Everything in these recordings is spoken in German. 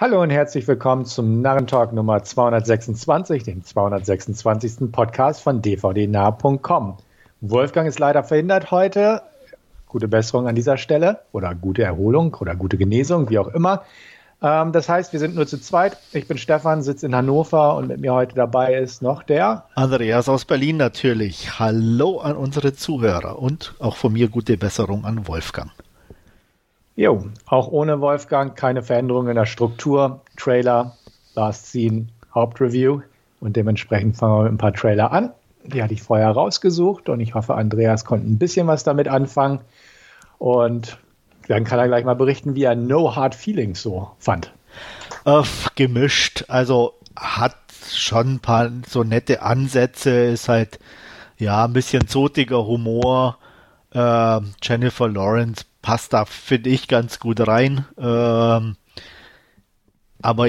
Hallo und herzlich willkommen zum Narrentalk Nummer 226, dem 226. Podcast von dvdnah.com. Wolfgang ist leider verhindert heute. Gute Besserung an dieser Stelle oder gute Erholung oder gute Genesung, wie auch immer. Ähm, das heißt, wir sind nur zu zweit. Ich bin Stefan, sitze in Hannover und mit mir heute dabei ist noch der Andreas aus Berlin natürlich. Hallo an unsere Zuhörer und auch von mir gute Besserung an Wolfgang. Jo, auch ohne Wolfgang keine Veränderung in der Struktur. Trailer, Last Scene, Hauptreview und dementsprechend fangen wir mit ein paar Trailer an. Die hatte ich vorher rausgesucht und ich hoffe, Andreas konnte ein bisschen was damit anfangen. Und dann kann er gleich mal berichten, wie er No Hard Feelings so fand. Äh, gemischt. Also hat schon ein paar so nette Ansätze, ist halt ja ein bisschen zotiger Humor. Äh, Jennifer Lawrence passt da, finde ich, ganz gut rein. Ähm, aber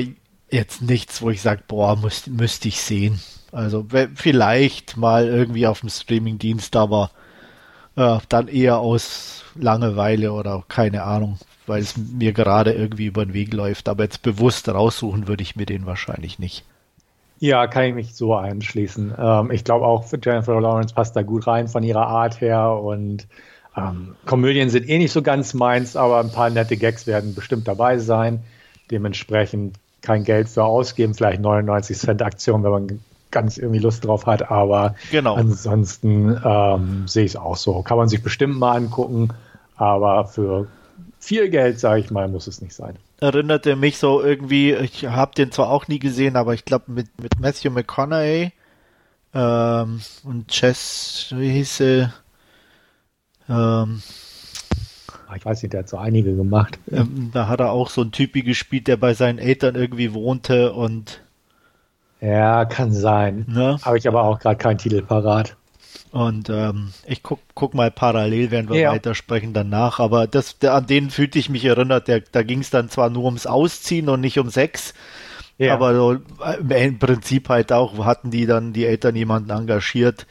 jetzt nichts, wo ich sage, boah, müsste ich sehen. Also vielleicht mal irgendwie auf dem Streamingdienst, aber äh, dann eher aus Langeweile oder keine Ahnung, weil es mir gerade irgendwie über den Weg läuft. Aber jetzt bewusst raussuchen würde ich mir den wahrscheinlich nicht. Ja, kann ich mich so einschließen. Ähm, ich glaube auch, Jennifer Lawrence passt da gut rein von ihrer Art her und ähm, Komödien sind eh nicht so ganz meins, aber ein paar nette Gags werden bestimmt dabei sein. Dementsprechend kein Geld für ausgeben, vielleicht 99 Cent Aktion, wenn man ganz irgendwie Lust drauf hat, aber genau. ansonsten ähm, sehe ich es auch so. Kann man sich bestimmt mal angucken, aber für viel Geld, sage ich mal, muss es nicht sein. Erinnerte mich so irgendwie, ich habe den zwar auch nie gesehen, aber ich glaube mit, mit Matthew McConaughey ähm, und Chess, wie hieß sie? Ähm, ah, ich weiß nicht, der hat so einige gemacht. Ähm, da hat er auch so einen Typi gespielt, der bei seinen Eltern irgendwie wohnte und. Ja, kann sein. Ne? Habe ich aber auch gerade keinen Titel parat. Und ähm, ich guck, guck mal parallel, während wir ja. weitersprechen danach. Aber das, der, an den fühlte ich mich erinnert. Der, da ging es dann zwar nur ums Ausziehen und nicht um Sex. Ja. Aber so, äh, im Prinzip halt auch hatten die dann die Eltern jemanden engagiert,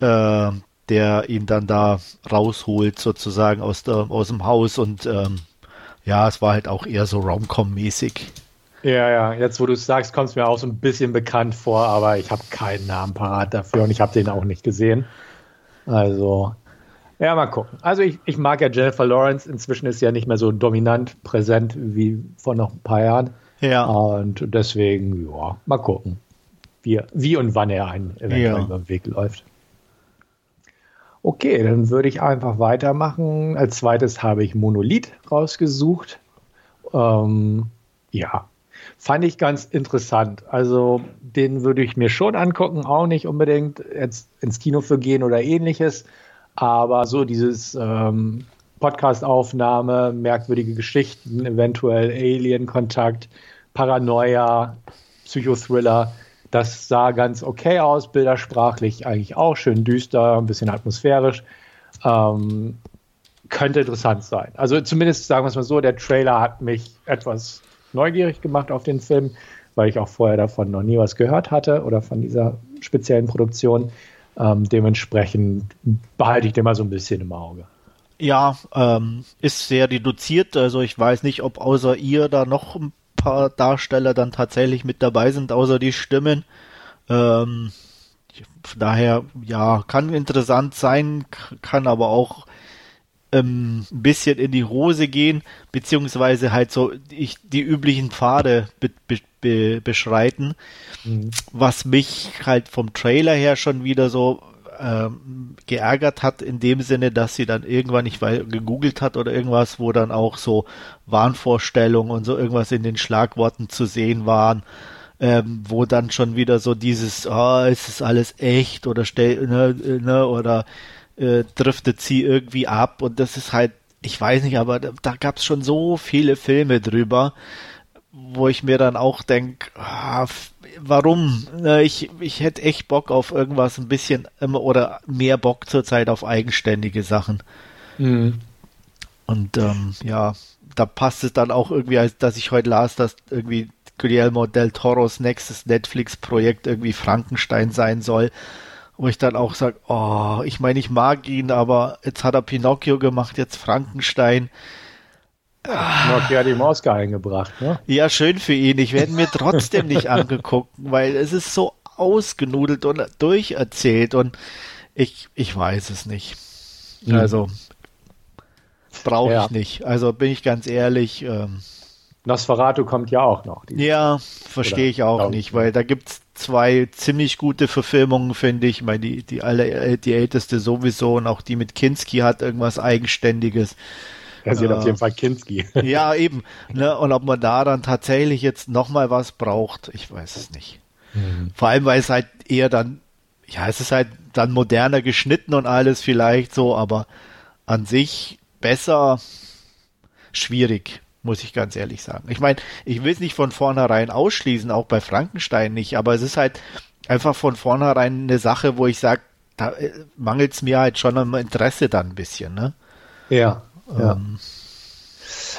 äh, der ihn dann da rausholt, sozusagen aus, der, aus dem Haus. Und ähm, ja, es war halt auch eher so Romcom-mäßig. Ja, ja, jetzt wo du es sagst, kommt es mir auch so ein bisschen bekannt vor, aber ich habe keinen Namen parat dafür und ich habe den auch nicht gesehen. Also, ja, mal gucken. Also ich, ich mag ja Jennifer Lawrence, inzwischen ist sie ja nicht mehr so dominant präsent wie vor noch ein paar Jahren. Ja. Und deswegen, ja, mal gucken, wie, wie und wann er einen eventuell ja. über den Weg läuft. Okay, dann würde ich einfach weitermachen. Als zweites habe ich Monolith rausgesucht. Ähm, ja, fand ich ganz interessant. Also den würde ich mir schon angucken, auch nicht unbedingt jetzt ins Kino für gehen oder ähnliches. Aber so dieses ähm, Podcast-Aufnahme, merkwürdige Geschichten, eventuell Alien-Kontakt, Paranoia, Psychothriller das sah ganz okay aus, bildersprachlich eigentlich auch schön düster, ein bisschen atmosphärisch. Ähm, könnte interessant sein. Also zumindest sagen wir es mal so, der Trailer hat mich etwas neugierig gemacht auf den Film, weil ich auch vorher davon noch nie was gehört hatte oder von dieser speziellen Produktion. Ähm, dementsprechend behalte ich den mal so ein bisschen im Auge. Ja, ähm, ist sehr reduziert. Also ich weiß nicht, ob außer ihr da noch ein paar Darsteller dann tatsächlich mit dabei sind, außer die Stimmen. Ähm, daher, ja, kann interessant sein, kann aber auch ähm, ein bisschen in die Hose gehen, beziehungsweise halt so ich, die üblichen Pfade be, be, beschreiten, mhm. was mich halt vom Trailer her schon wieder so ähm, geärgert hat, in dem Sinne, dass sie dann irgendwann, ich weiß, gegoogelt hat oder irgendwas, wo dann auch so Wahnvorstellungen und so irgendwas in den Schlagworten zu sehen waren. Ähm, wo dann schon wieder so dieses, oh, ist es alles echt oder stell, ne, ne, oder äh, driftet sie irgendwie ab und das ist halt, ich weiß nicht, aber da, da gab es schon so viele Filme drüber, wo ich mir dann auch denke, ah, warum? Ich, ich hätte echt Bock auf irgendwas ein bisschen oder mehr Bock zurzeit auf eigenständige Sachen. Mhm. Und ähm, ja, da passt es dann auch irgendwie, als dass ich heute las, dass irgendwie Guillermo del Toros nächstes Netflix-Projekt irgendwie Frankenstein sein soll. Wo ich dann auch sage, oh, ich meine, ich mag ihn, aber jetzt hat er Pinocchio gemacht, jetzt Frankenstein Nokia hat ihm Oscar eingebracht, ne? Ja, schön für ihn. Ich werde mir trotzdem nicht angeguckt, weil es ist so ausgenudelt und durcherzählt und ich, ich weiß es nicht. Mhm. Also brauche ja. ich nicht. Also bin ich ganz ehrlich. Ähm, Nosferatu kommt ja auch noch. Ja, verstehe ich auch nicht, weil da gibt es zwei ziemlich gute Verfilmungen, finde ich. ich meine, die, die, alle, die älteste sowieso und auch die mit Kinski hat irgendwas Eigenständiges. Ja, sie hat auf jeden Fall Kinski. ja, eben. Ne? Und ob man da dann tatsächlich jetzt nochmal was braucht, ich weiß es nicht. Mhm. Vor allem, weil es halt eher dann, ja, es ist halt dann moderner geschnitten und alles vielleicht so, aber an sich besser schwierig, muss ich ganz ehrlich sagen. Ich meine, ich will es nicht von vornherein ausschließen, auch bei Frankenstein nicht, aber es ist halt einfach von vornherein eine Sache, wo ich sage, da äh, mangelt es mir halt schon am Interesse dann ein bisschen, ne? Ja. Ja, ähm,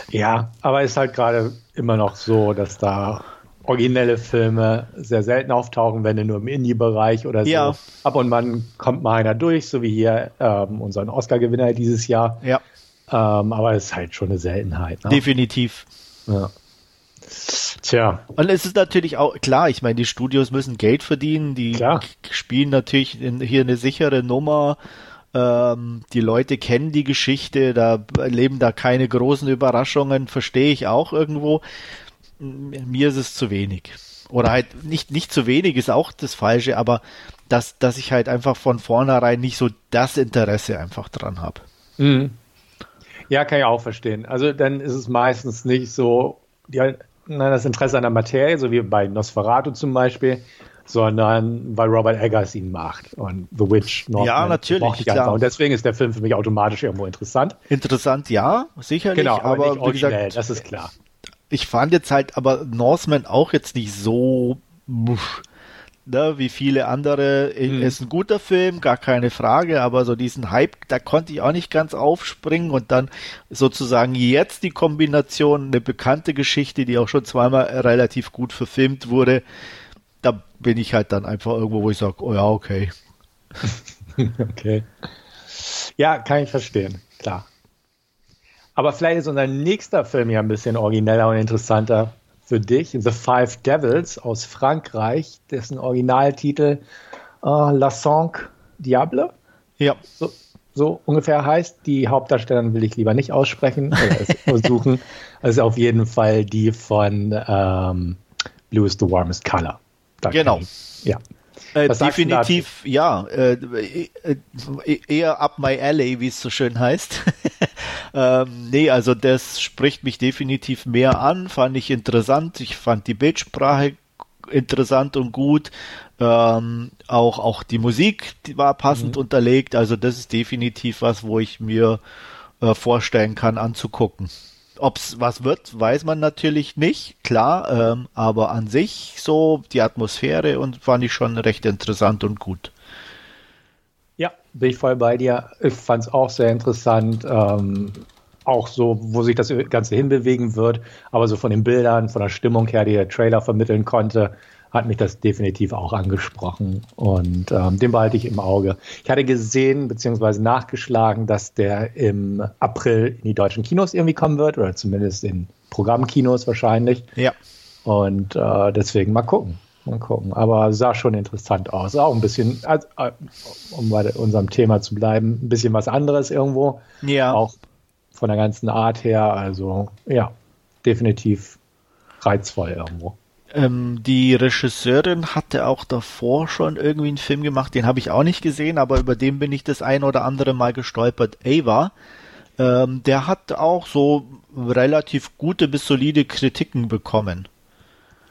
ja aber es ist halt gerade immer noch so, dass da originelle Filme sehr selten auftauchen, wenn nur im Indie-Bereich oder so. Ja. Ab und an kommt mal einer durch, so wie hier ähm, unseren Oscar-Gewinner dieses Jahr. Ja. Ähm, aber es ist halt schon eine Seltenheit. Ne? Definitiv. Ja. Tja. Und es ist natürlich auch klar, ich meine, die Studios müssen Geld verdienen, die klar. spielen natürlich in, hier eine sichere Nummer. Ähm, die Leute kennen die Geschichte, da erleben da keine großen Überraschungen, verstehe ich auch irgendwo. Mir ist es zu wenig. Oder halt nicht, nicht zu wenig ist auch das Falsche, aber dass, dass ich halt einfach von vornherein nicht so das Interesse einfach dran habe. Mhm. Ja, kann ich auch verstehen. Also dann ist es meistens nicht so nein, das Interesse an der Materie, so wie bei Nosferatu zum Beispiel, sondern weil Robert Eggers ihn macht und The Witch. Northman, ja, natürlich. Klar. Und deswegen ist der Film für mich automatisch irgendwo interessant. Interessant, ja, sicherlich. Genau, aber, aber nicht originell, gesagt, das ist klar. Ich fand jetzt halt aber Northman auch jetzt nicht so ne, wie viele andere. Hm. Ist ein guter Film, gar keine Frage, aber so diesen Hype, da konnte ich auch nicht ganz aufspringen und dann sozusagen jetzt die Kombination, eine bekannte Geschichte, die auch schon zweimal relativ gut verfilmt wurde, da bin ich halt dann einfach irgendwo, wo ich sage, oh ja, okay. okay. Ja, kann ich verstehen, klar. Aber vielleicht ist unser nächster Film ja ein bisschen origineller und interessanter für dich. The Five Devils aus Frankreich, dessen Originaltitel äh, La Sang Diable. Ja. So, so, ungefähr heißt. Die Hauptdarstellerin will ich lieber nicht aussprechen oder versuchen. Also auf jeden Fall die von ähm, Blue is the Warmest Color. Da genau. Ja. Äh, definitiv, ja. Äh, äh, eher up my alley, wie es so schön heißt. ähm, nee, also das spricht mich definitiv mehr an, fand ich interessant. Ich fand die Bildsprache interessant und gut. Ähm, auch, auch die Musik die war passend mhm. unterlegt. Also das ist definitiv was, wo ich mir äh, vorstellen kann anzugucken. Ob es was wird, weiß man natürlich nicht, klar, ähm, aber an sich so die Atmosphäre und fand ich schon recht interessant und gut. Ja, bin ich voll bei dir. Ich fand es auch sehr interessant. Ähm, auch so, wo sich das Ganze hinbewegen wird, aber so von den Bildern, von der Stimmung her, die der Trailer vermitteln konnte, hat mich das definitiv auch angesprochen und ähm, den behalte ich im Auge. Ich hatte gesehen bzw. nachgeschlagen, dass der im April in die deutschen Kinos irgendwie kommen wird oder zumindest in Programmkinos wahrscheinlich. Ja. Und äh, deswegen mal gucken. Mal gucken. Aber sah schon interessant aus. Auch ein bisschen, also, äh, um bei unserem Thema zu bleiben, ein bisschen was anderes irgendwo. Ja. Auch von der ganzen Art her. Also ja, definitiv reizvoll irgendwo. Ähm, die Regisseurin hatte auch davor schon irgendwie einen Film gemacht, den habe ich auch nicht gesehen, aber über den bin ich das ein oder andere Mal gestolpert. Ava. Ähm, der hat auch so relativ gute bis solide Kritiken bekommen.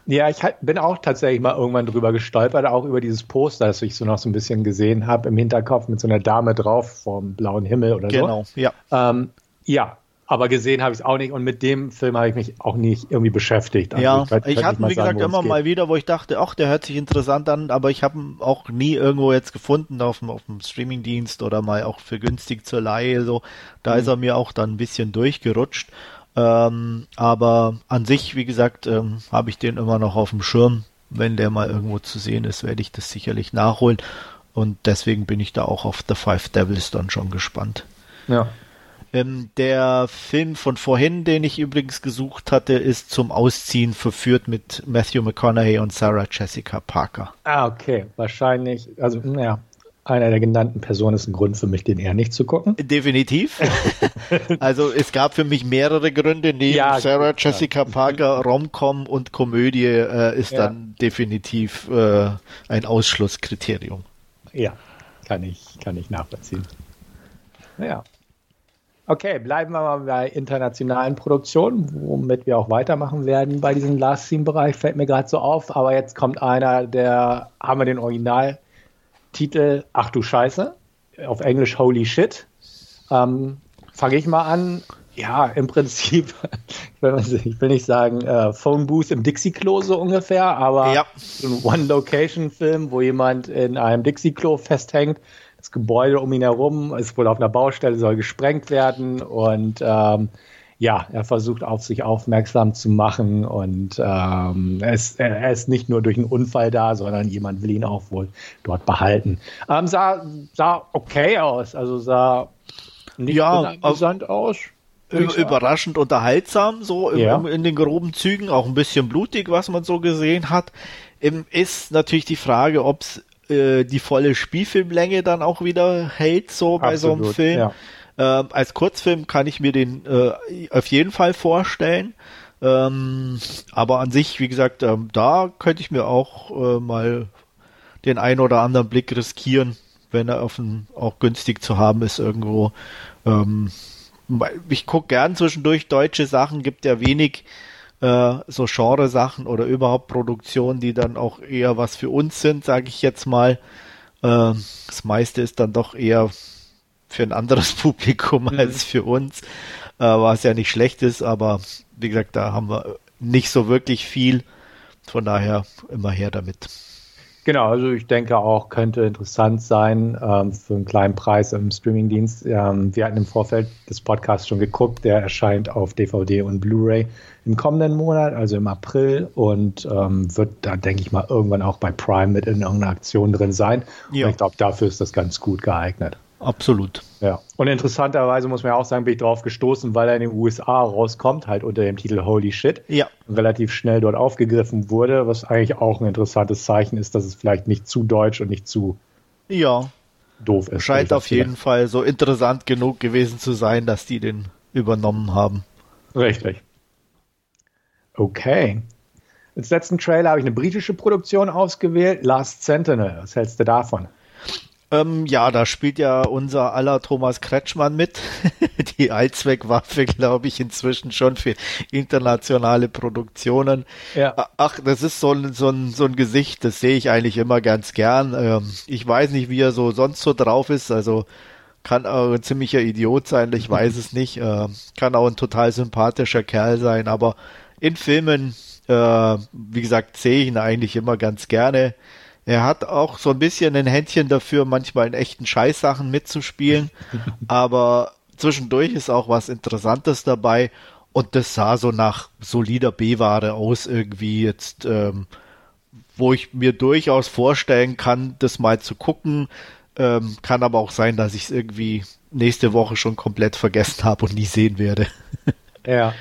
Ja, ich bin auch tatsächlich mal irgendwann drüber gestolpert, auch über dieses Poster, das ich so noch so ein bisschen gesehen habe im Hinterkopf mit so einer Dame drauf vom blauen Himmel oder genau, so. Genau, ja. Ähm, ja, aber gesehen habe ich es auch nicht und mit dem Film habe ich mich auch nicht irgendwie beschäftigt. Also ja, ich, ich hatte, wie gesagt, immer mal wieder, wo ich dachte, ach, der hört sich interessant an, aber ich habe ihn auch nie irgendwo jetzt gefunden auf dem, auf dem Streamingdienst oder mal auch für günstig zur Leihe. So, da mhm. ist er mir auch dann ein bisschen durchgerutscht. Ähm, aber an sich, wie gesagt, ähm, habe ich den immer noch auf dem Schirm. Wenn der mal irgendwo zu sehen ist, werde ich das sicherlich nachholen. Und deswegen bin ich da auch auf The Five Devils dann schon gespannt. Ja. Ähm, der Film von vorhin, den ich übrigens gesucht hatte, ist zum Ausziehen verführt mit Matthew McConaughey und Sarah Jessica Parker. Ah, okay. Wahrscheinlich, also, naja, einer der genannten Personen ist ein Grund für mich, den eher nicht zu gucken. Definitiv. also es gab für mich mehrere Gründe. Neben ja, Sarah Jessica Parker, Romcom und Komödie äh, ist ja. dann definitiv äh, ein Ausschlusskriterium. Ja, kann ich, kann ich nachvollziehen. Naja. Okay, bleiben wir mal bei internationalen Produktionen, womit wir auch weitermachen werden bei diesem Last Scene-Bereich, fällt mir gerade so auf. Aber jetzt kommt einer, der haben wir den Originaltitel Ach du Scheiße, auf Englisch Holy Shit. Ähm, Fange ich mal an. Ja, im Prinzip, ich will nicht sagen äh, Phone Booth im Dixie-Klo so ungefähr, aber ja. ein One-Location-Film, wo jemand in einem Dixie-Klo festhängt das Gebäude um ihn herum ist wohl auf einer Baustelle, soll gesprengt werden und ähm, ja, er versucht auf sich aufmerksam zu machen und ähm, er, ist, er, ist, nicht nur durch einen Unfall da, sondern jemand will ihn auch wohl dort behalten. Ähm, sah, sah okay aus, also sah nicht ja, interessant aus. Überraschend unterhaltsam, so ja. in, in den groben Zügen, auch ein bisschen blutig, was man so gesehen hat. Ist natürlich die Frage, ob es äh, die volle Spielfilmlänge dann auch wieder hält, so bei Absolut, so einem Film. Ja. Ähm, als Kurzfilm kann ich mir den äh, auf jeden Fall vorstellen. Ähm, aber an sich, wie gesagt, ähm, da könnte ich mir auch äh, mal den ein oder anderen Blick riskieren, wenn er offen auch günstig zu haben ist irgendwo. Ähm, ich gucke gern zwischendurch deutsche Sachen, gibt ja wenig äh, so Genre-Sachen oder überhaupt Produktionen, die dann auch eher was für uns sind, sage ich jetzt mal. Äh, das meiste ist dann doch eher für ein anderes Publikum mhm. als für uns, äh, was ja nicht schlecht ist, aber wie gesagt, da haben wir nicht so wirklich viel. Von daher immer her damit. Genau, also ich denke auch, könnte interessant sein ähm, für einen kleinen Preis im Streamingdienst. Ähm, wir hatten im Vorfeld des Podcasts schon geguckt, der erscheint auf DVD und Blu-ray im kommenden Monat, also im April und ähm, wird da, denke ich mal, irgendwann auch bei Prime mit in irgendeiner Aktion drin sein. Ja. Und ich glaube, dafür ist das ganz gut geeignet. Absolut. Ja. Und interessanterweise muss man ja auch sagen, bin ich darauf gestoßen, weil er in den USA rauskommt, halt unter dem Titel Holy Shit. Ja. Relativ schnell dort aufgegriffen wurde, was eigentlich auch ein interessantes Zeichen ist, dass es vielleicht nicht zu deutsch und nicht zu ja. doof ist. Scheint auf jeden Fall so interessant genug gewesen zu sein, dass die den übernommen haben. Richtig. Okay. Als letzten Trailer habe ich eine britische Produktion ausgewählt, Last Sentinel. Was hältst du davon? Ähm, ja, da spielt ja unser aller Thomas Kretschmann mit. Die Allzweckwaffe, glaube ich, inzwischen schon für internationale Produktionen. Ja. Ach, das ist so ein, so ein, so ein Gesicht, das sehe ich eigentlich immer ganz gern. Ähm, ich weiß nicht, wie er so sonst so drauf ist. Also kann auch ein ziemlicher Idiot sein, ich weiß es nicht. Äh, kann auch ein total sympathischer Kerl sein, aber in Filmen, äh, wie gesagt, sehe ich ihn eigentlich immer ganz gerne. Er hat auch so ein bisschen ein Händchen dafür, manchmal in echten Scheißsachen mitzuspielen, aber zwischendurch ist auch was Interessantes dabei und das sah so nach solider B-Ware aus irgendwie jetzt, ähm, wo ich mir durchaus vorstellen kann, das mal zu gucken. Ähm, kann aber auch sein, dass ich es irgendwie nächste Woche schon komplett vergessen habe und nie sehen werde. ja,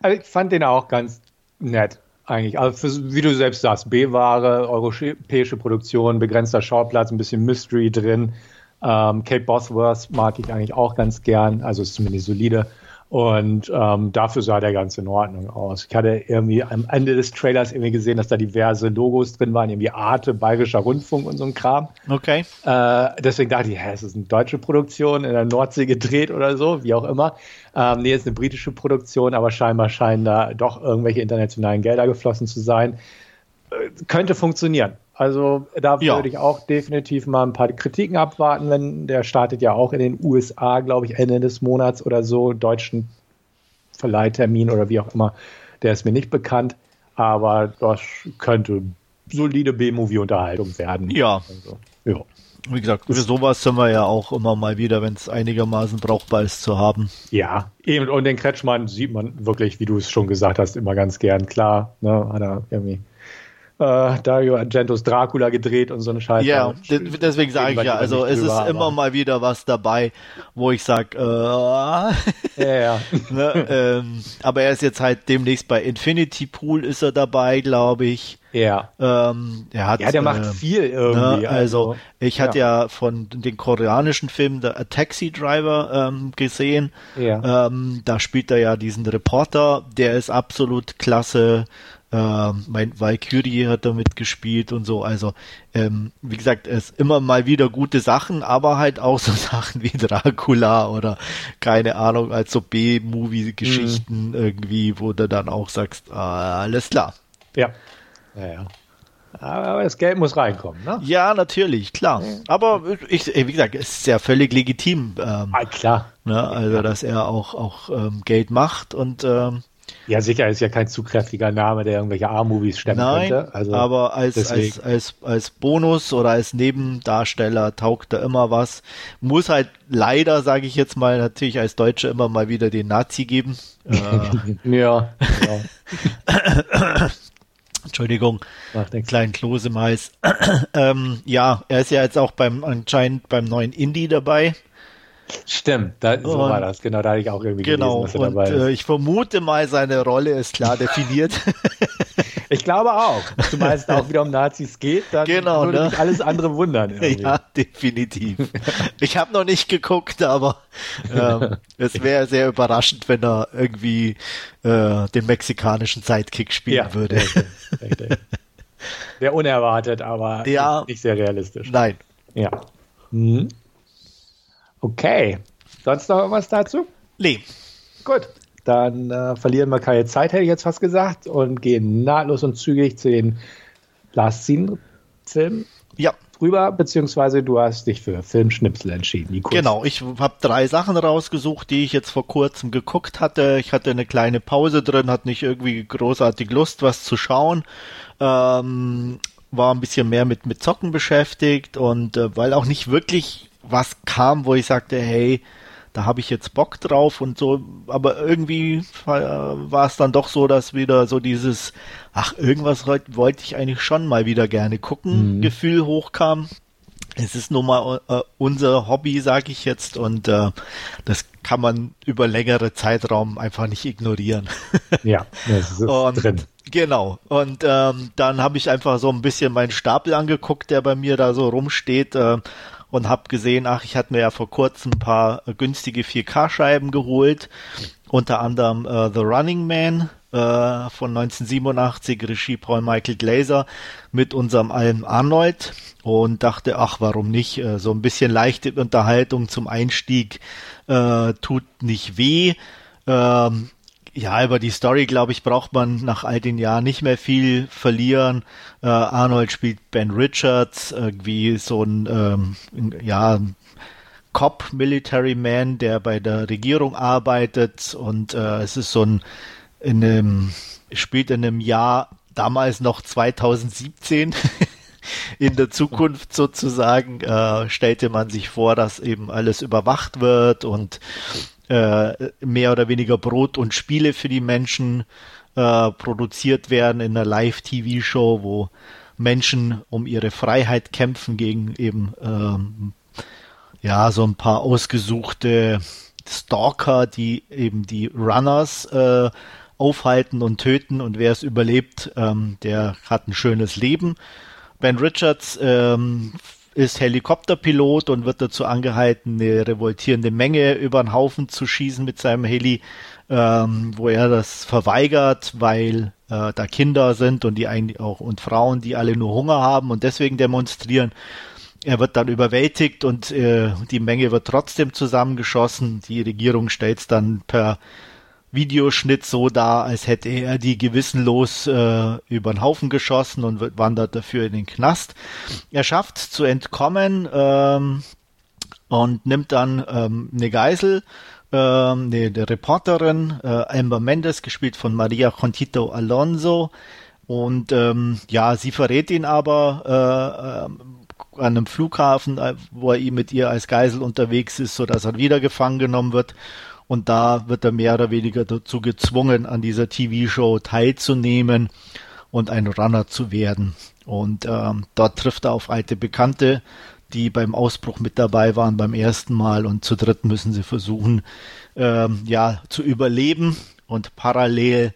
also ich fand den auch ganz nett eigentlich. Also für, wie du selbst sagst, B-Ware, europäische Produktion, begrenzter Schauplatz, ein bisschen Mystery drin. Ähm, Kate Bosworth mag ich eigentlich auch ganz gern, also ist zumindest solide. Und ähm, dafür sah der ganz in Ordnung aus. Ich hatte irgendwie am Ende des Trailers irgendwie gesehen, dass da diverse Logos drin waren, irgendwie Arte, Bayerischer Rundfunk und so ein Kram. Okay. Äh, deswegen dachte ich, hä, ist das eine deutsche Produktion in der Nordsee gedreht oder so, wie auch immer. Ähm, nee, ist eine britische Produktion, aber scheinbar scheinen da doch irgendwelche internationalen Gelder geflossen zu sein. Äh, könnte funktionieren. Also da ja. würde ich auch definitiv mal ein paar Kritiken abwarten, wenn der startet ja auch in den USA, glaube ich, Ende des Monats oder so, deutschen Verleihtermin oder wie auch immer. Der ist mir nicht bekannt, aber das könnte solide B-Movie-Unterhaltung werden. Ja. Also, ja. Wie gesagt, für sowas sind wir ja auch immer mal wieder, wenn es einigermaßen brauchbar ist zu haben. Ja, eben. Und den Kretschmann sieht man wirklich, wie du es schon gesagt hast, immer ganz gern. Klar, ne, hat er irgendwie äh, Dario Argentos Dracula gedreht und so eine Scheiße. Ja, deswegen sage ich ja, also es ist immer mal wieder was dabei, wo ich sage, äh, ja, ja. ne, ähm, aber er ist jetzt halt demnächst bei Infinity Pool ist er dabei, glaube ich. Ja. Ähm, er hat, ja, der macht äh, viel irgendwie. Ne, also, also, ich hatte ja. ja von den koreanischen Filmen The Taxi Driver ähm, gesehen. Ja. Ähm, da spielt er ja diesen Reporter, der ist absolut klasse. Ähm, mein Valkyrie hat damit gespielt und so. Also, ähm, wie gesagt, es immer mal wieder gute Sachen, aber halt auch so Sachen wie Dracula oder keine Ahnung, als so B-Movie-Geschichten mhm. irgendwie, wo du dann auch sagst, ah, alles klar. Ja. Ja, ja. Aber das Geld muss reinkommen, ne? Ja, natürlich, klar. Aber ich, wie gesagt, es ist ja völlig legitim. Ähm, ah, klar. Ne? Also, dass er auch, auch ähm, Geld macht und ähm, ja, sicher ist ja kein zu kräftiger Name, der irgendwelche A-Movies stemmen Nein, könnte. Also aber als, als, als, als Bonus oder als Nebendarsteller taugt da immer was. Muss halt leider, sage ich jetzt mal, natürlich als Deutsche immer mal wieder den Nazi geben. Äh, ja. ja. Entschuldigung, den kleinen Klose im Hals. ähm, ja, er ist ja jetzt auch beim anscheinend beim neuen Indie dabei. Stimmt, da, so und, war das, genau, da hatte ich auch irgendwie genau, gelesen, dass er dabei ist. Äh, ich vermute mal, seine Rolle ist klar definiert. ich glaube auch. Zumal es auch wieder um Nazis geht, dann genau, würde ne? mich alles andere wundern. Irgendwie. Ja, definitiv. Ich habe noch nicht geguckt, aber ähm, es wäre sehr überraschend, wenn er irgendwie äh, den mexikanischen Sidekick spielen ja, würde. Wäre unerwartet, aber ja, nicht sehr realistisch. Nein. Ja. Mhm. Okay. Sonst noch irgendwas dazu? Nee. Gut. Dann äh, verlieren wir keine Zeit, hätte ich jetzt fast gesagt, und gehen nahtlos und zügig zu den Last Scene-Filmen. Ja. Rüber, beziehungsweise du hast dich für Filmschnipsel entschieden. Genau, ich habe drei Sachen rausgesucht, die ich jetzt vor kurzem geguckt hatte. Ich hatte eine kleine Pause drin, hatte nicht irgendwie großartig Lust, was zu schauen. Ähm, war ein bisschen mehr mit, mit Zocken beschäftigt und äh, weil auch nicht wirklich was kam, wo ich sagte, hey, da habe ich jetzt Bock drauf und so, aber irgendwie war es dann doch so, dass wieder so dieses, ach, irgendwas wollte ich eigentlich schon mal wieder gerne gucken, mhm. Gefühl hochkam. Es ist nun mal äh, unser Hobby, sage ich jetzt, und äh, das kann man über längere Zeitraum einfach nicht ignorieren. ja, das ist und, drin. Genau. Und ähm, dann habe ich einfach so ein bisschen meinen Stapel angeguckt, der bei mir da so rumsteht. Äh, und habe gesehen, ach, ich hatte mir ja vor kurzem ein paar äh, günstige 4K-Scheiben geholt, unter anderem äh, The Running Man äh, von 1987, Regie Paul Michael Glaser mit unserem Alm Arnold und dachte, ach, warum nicht? Äh, so ein bisschen leichte Unterhaltung zum Einstieg tut nicht weh. Ähm, ja, über die Story, glaube ich, braucht man nach all den Jahren nicht mehr viel verlieren. Äh, Arnold spielt Ben Richards, irgendwie so ein, ähm, ja, Cop Military Man, der bei der Regierung arbeitet und äh, es ist so ein, in einem, spielt in einem Jahr damals noch 2017. in der Zukunft sozusagen äh, stellte man sich vor, dass eben alles überwacht wird und äh, mehr oder weniger Brot und Spiele für die Menschen äh, produziert werden in einer Live-TV-Show, wo Menschen um ihre Freiheit kämpfen gegen eben ähm, ja so ein paar ausgesuchte Stalker, die eben die Runners äh, aufhalten und töten und wer es überlebt, ähm, der hat ein schönes Leben. Ben Richards ähm, ist Helikopterpilot und wird dazu angehalten, eine revoltierende Menge über den Haufen zu schießen mit seinem Heli, ähm, wo er das verweigert, weil äh, da Kinder sind und die eigentlich auch und Frauen, die alle nur Hunger haben und deswegen demonstrieren. Er wird dann überwältigt und äh, die Menge wird trotzdem zusammengeschossen. Die Regierung stellt es dann per Videoschnitt so dar, als hätte er die gewissenlos äh, über den Haufen geschossen und wandert dafür in den Knast. Er schafft zu entkommen ähm, und nimmt dann ähm, eine Geisel, ähm, eine, eine Reporterin, äh, Amber Mendes, gespielt von Maria Contito Alonso. Und ähm, ja, sie verrät ihn aber äh, äh, an einem Flughafen, äh, wo er mit ihr als Geisel unterwegs ist, so dass er wieder gefangen genommen wird und da wird er mehr oder weniger dazu gezwungen, an dieser TV-Show teilzunehmen. und ein Runner zu werden. Und ähm, dort trifft er auf alte Bekannte, die beim Ausbruch mit dabei waren beim ersten Mal und zu dritt müssen sie versuchen, ähm, ja, zu überleben und parallel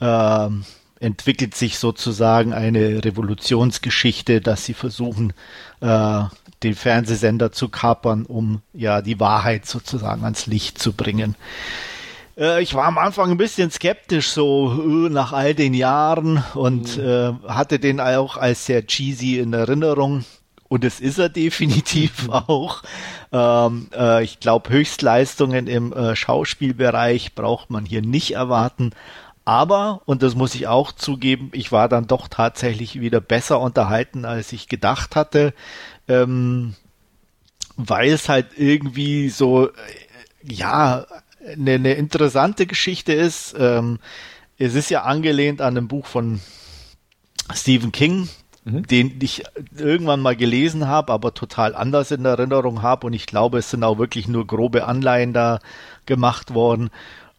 ähm, entwickelt sich sozusagen eine Revolutionsgeschichte, dass sie versuchen, äh, den Fernsehsender zu kapern, um ja die Wahrheit sozusagen ans Licht zu bringen. Äh, ich war am Anfang ein bisschen skeptisch, so äh, nach all den Jahren und mhm. äh, hatte den auch als sehr cheesy in Erinnerung. Und es ist er definitiv auch. Ähm, äh, ich glaube, Höchstleistungen im äh, Schauspielbereich braucht man hier nicht erwarten. Aber, und das muss ich auch zugeben, ich war dann doch tatsächlich wieder besser unterhalten, als ich gedacht hatte, ähm, weil es halt irgendwie so, äh, ja, eine, eine interessante Geschichte ist. Ähm, es ist ja angelehnt an ein Buch von Stephen King, mhm. den ich irgendwann mal gelesen habe, aber total anders in Erinnerung habe. Und ich glaube, es sind auch wirklich nur grobe Anleihen da gemacht worden.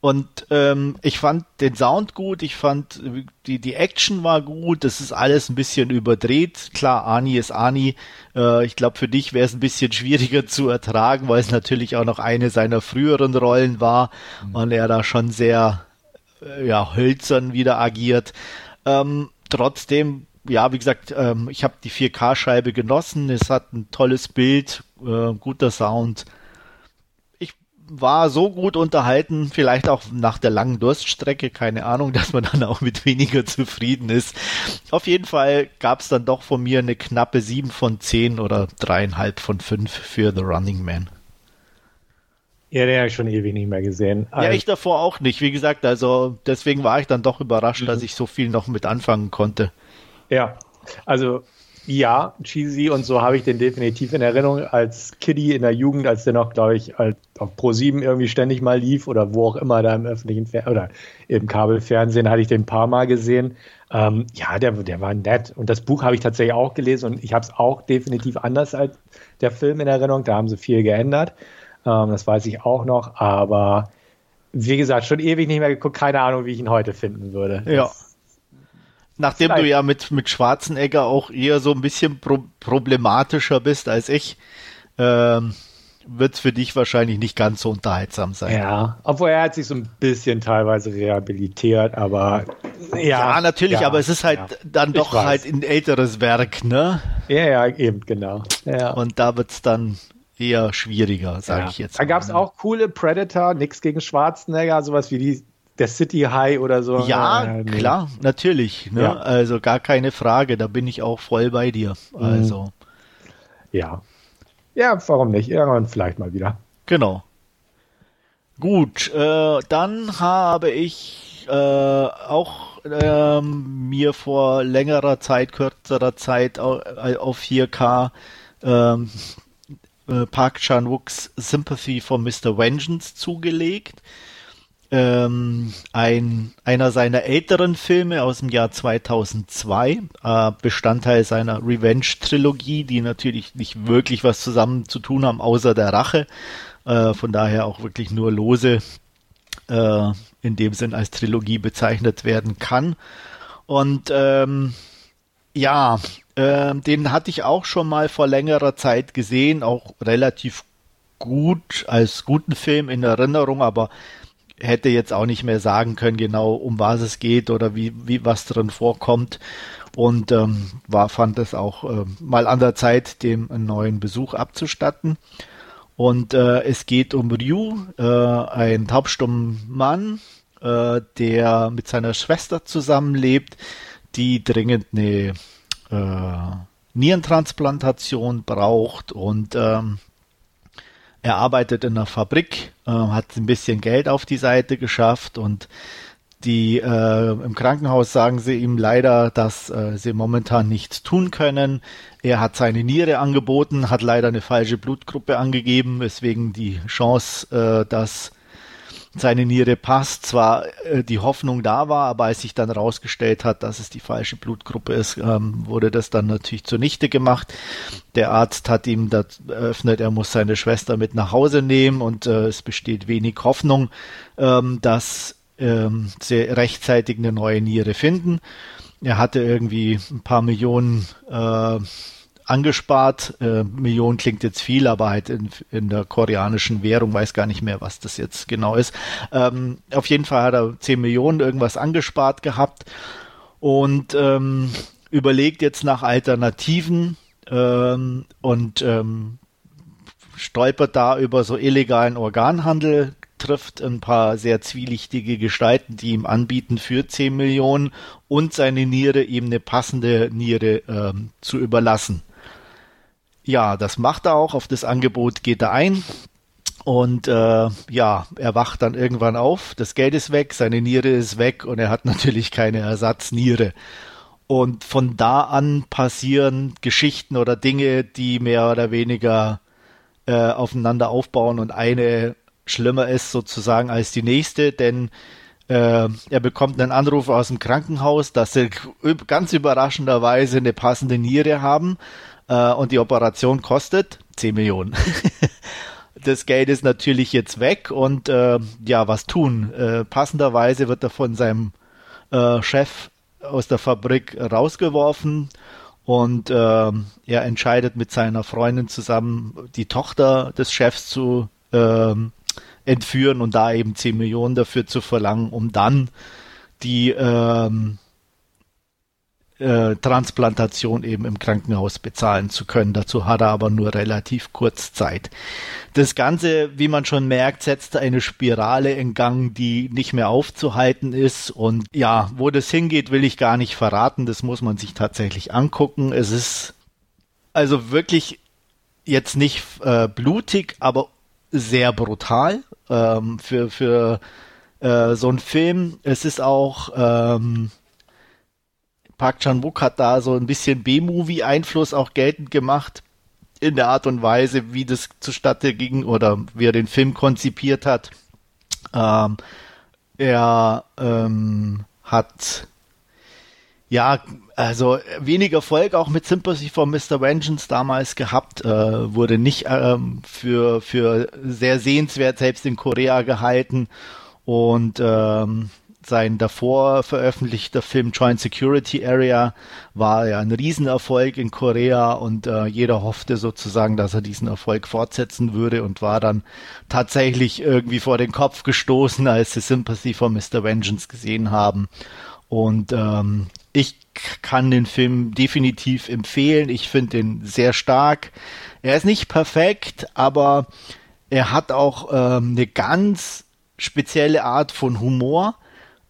Und ähm, ich fand den Sound gut, ich fand die, die Action war gut, das ist alles ein bisschen überdreht. Klar, Ani ist Ani. Äh, ich glaube, für dich wäre es ein bisschen schwieriger zu ertragen, weil es natürlich auch noch eine seiner früheren Rollen war mhm. und er da schon sehr äh, ja, hölzern wieder agiert. Ähm, trotzdem, ja, wie gesagt, ähm, ich habe die 4K-Scheibe genossen, es hat ein tolles Bild, äh, guter Sound war so gut unterhalten, vielleicht auch nach der langen Durststrecke, keine Ahnung, dass man dann auch mit weniger zufrieden ist. Auf jeden Fall gab es dann doch von mir eine knappe 7 von 10 oder dreieinhalb von 5 für The Running Man. Ja, den habe ich schon ewig nicht mehr gesehen. Ja, ich davor auch nicht. Wie gesagt, also deswegen war ich dann doch überrascht, mhm. dass ich so viel noch mit anfangen konnte. Ja, also ja, cheesy und so habe ich den definitiv in Erinnerung als Kiddie in der Jugend, als der noch, glaube ich, auf Pro 7 irgendwie ständig mal lief oder wo auch immer da im öffentlichen Fer oder im Kabelfernsehen hatte ich den ein paar Mal gesehen. Ähm, ja, der, der war nett. Und das Buch habe ich tatsächlich auch gelesen und ich habe es auch definitiv anders als der Film in Erinnerung. Da haben sie viel geändert. Ähm, das weiß ich auch noch. Aber wie gesagt, schon ewig nicht mehr geguckt. Keine Ahnung, wie ich ihn heute finden würde. Ja. Nachdem Vielleicht. du ja mit, mit Schwarzenegger auch eher so ein bisschen pro problematischer bist als ich, ähm, wird es für dich wahrscheinlich nicht ganz so unterhaltsam sein. Ja, obwohl er hat sich so ein bisschen teilweise rehabilitiert, aber ja. Ja, natürlich, ja, aber es ist halt ja. dann doch halt ein älteres Werk, ne? Ja, ja, eben, genau. Ja. Und da wird es dann eher schwieriger, sage ich jetzt. Da gab es auch coole Predator, nichts gegen Schwarzenegger, sowas wie die der City High oder so. Ja, äh, nee. klar, natürlich. Ne? Ja. Also gar keine Frage, da bin ich auch voll bei dir. Mhm. Also. Ja. Ja, warum nicht? Irgendwann vielleicht mal wieder. Genau. Gut, äh, dann habe ich äh, auch äh, mir vor längerer Zeit, kürzerer Zeit auf, auf 4K ähm, äh, Park Chan-wooks Sympathy for Mr. Vengeance zugelegt ähm, ein, einer seiner älteren Filme aus dem Jahr 2002, äh, Bestandteil seiner Revenge-Trilogie, die natürlich nicht wirklich was zusammen zu tun haben, außer der Rache. Äh, von daher auch wirklich nur lose äh, in dem Sinn als Trilogie bezeichnet werden kann. Und ähm, ja, äh, den hatte ich auch schon mal vor längerer Zeit gesehen, auch relativ gut als guten Film in Erinnerung, aber hätte jetzt auch nicht mehr sagen können, genau um was es geht oder wie, wie was drin vorkommt. Und ähm, war, fand es auch äh, mal an der Zeit, dem einen neuen Besuch abzustatten. Und äh, es geht um Ryu, äh, ein taubstummen Mann, äh, der mit seiner Schwester zusammenlebt, die dringend eine äh, Nierentransplantation braucht und ähm, er arbeitet in einer Fabrik, äh, hat ein bisschen Geld auf die Seite geschafft und die äh, im Krankenhaus sagen sie ihm leider, dass äh, sie momentan nichts tun können. Er hat seine Niere angeboten, hat leider eine falsche Blutgruppe angegeben, weswegen die Chance, äh, dass seine Niere passt, zwar äh, die Hoffnung da war, aber als sich dann herausgestellt hat, dass es die falsche Blutgruppe ist, ähm, wurde das dann natürlich zunichte gemacht. Der Arzt hat ihm das eröffnet, er muss seine Schwester mit nach Hause nehmen und äh, es besteht wenig Hoffnung, ähm, dass ähm, sie rechtzeitig eine neue Niere finden. er hatte irgendwie ein paar Millionen äh, angespart. Äh, Millionen klingt jetzt viel, aber halt in, in, der koreanischen Währung weiß gar nicht mehr, was das jetzt genau ist. Ähm, auf jeden Fall hat er 10 Millionen irgendwas angespart gehabt und ähm, überlegt jetzt nach Alternativen ähm, und ähm, stolpert da über so illegalen Organhandel, trifft ein paar sehr zwielichtige Gestalten, die ihm anbieten, für 10 Millionen und seine Niere ihm eine passende Niere ähm, zu überlassen. Ja, das macht er auch. Auf das Angebot geht er ein. Und äh, ja, er wacht dann irgendwann auf, das Geld ist weg, seine Niere ist weg und er hat natürlich keine Ersatzniere. Und von da an passieren Geschichten oder Dinge, die mehr oder weniger äh, aufeinander aufbauen und eine schlimmer ist sozusagen als die nächste, denn äh, er bekommt einen Anruf aus dem Krankenhaus, dass sie ganz überraschenderweise eine passende Niere haben äh, und die Operation kostet 10 Millionen. das Geld ist natürlich jetzt weg und äh, ja, was tun? Äh, passenderweise wird er von seinem äh, Chef aus der Fabrik rausgeworfen und äh, er entscheidet mit seiner Freundin zusammen, die Tochter des Chefs zu äh, entführen und da eben 10 Millionen dafür zu verlangen, um dann die ähm, äh, Transplantation eben im Krankenhaus bezahlen zu können. Dazu hat er aber nur relativ kurz Zeit. Das Ganze, wie man schon merkt, setzt eine Spirale in Gang, die nicht mehr aufzuhalten ist. Und ja, wo das hingeht, will ich gar nicht verraten. Das muss man sich tatsächlich angucken. Es ist also wirklich jetzt nicht äh, blutig, aber sehr brutal ähm, für, für äh, so einen Film. Es ist auch ähm, Park Chan-wook hat da so ein bisschen B-Movie-Einfluss auch geltend gemacht in der Art und Weise, wie das zustatte ging oder wie er den Film konzipiert hat. Ähm, er ähm, hat ja, also wenig Erfolg auch mit Sympathy for Mr. Vengeance damals gehabt, äh, wurde nicht ähm, für, für sehr sehenswert selbst in Korea gehalten und ähm, sein davor veröffentlichter Film Joint Security Area war ja ein Riesenerfolg in Korea und äh, jeder hoffte sozusagen, dass er diesen Erfolg fortsetzen würde und war dann tatsächlich irgendwie vor den Kopf gestoßen, als sie Sympathy for Mr. Vengeance gesehen haben. Und ähm, ich kann den Film definitiv empfehlen. Ich finde ihn sehr stark. Er ist nicht perfekt, aber er hat auch ähm, eine ganz spezielle Art von Humor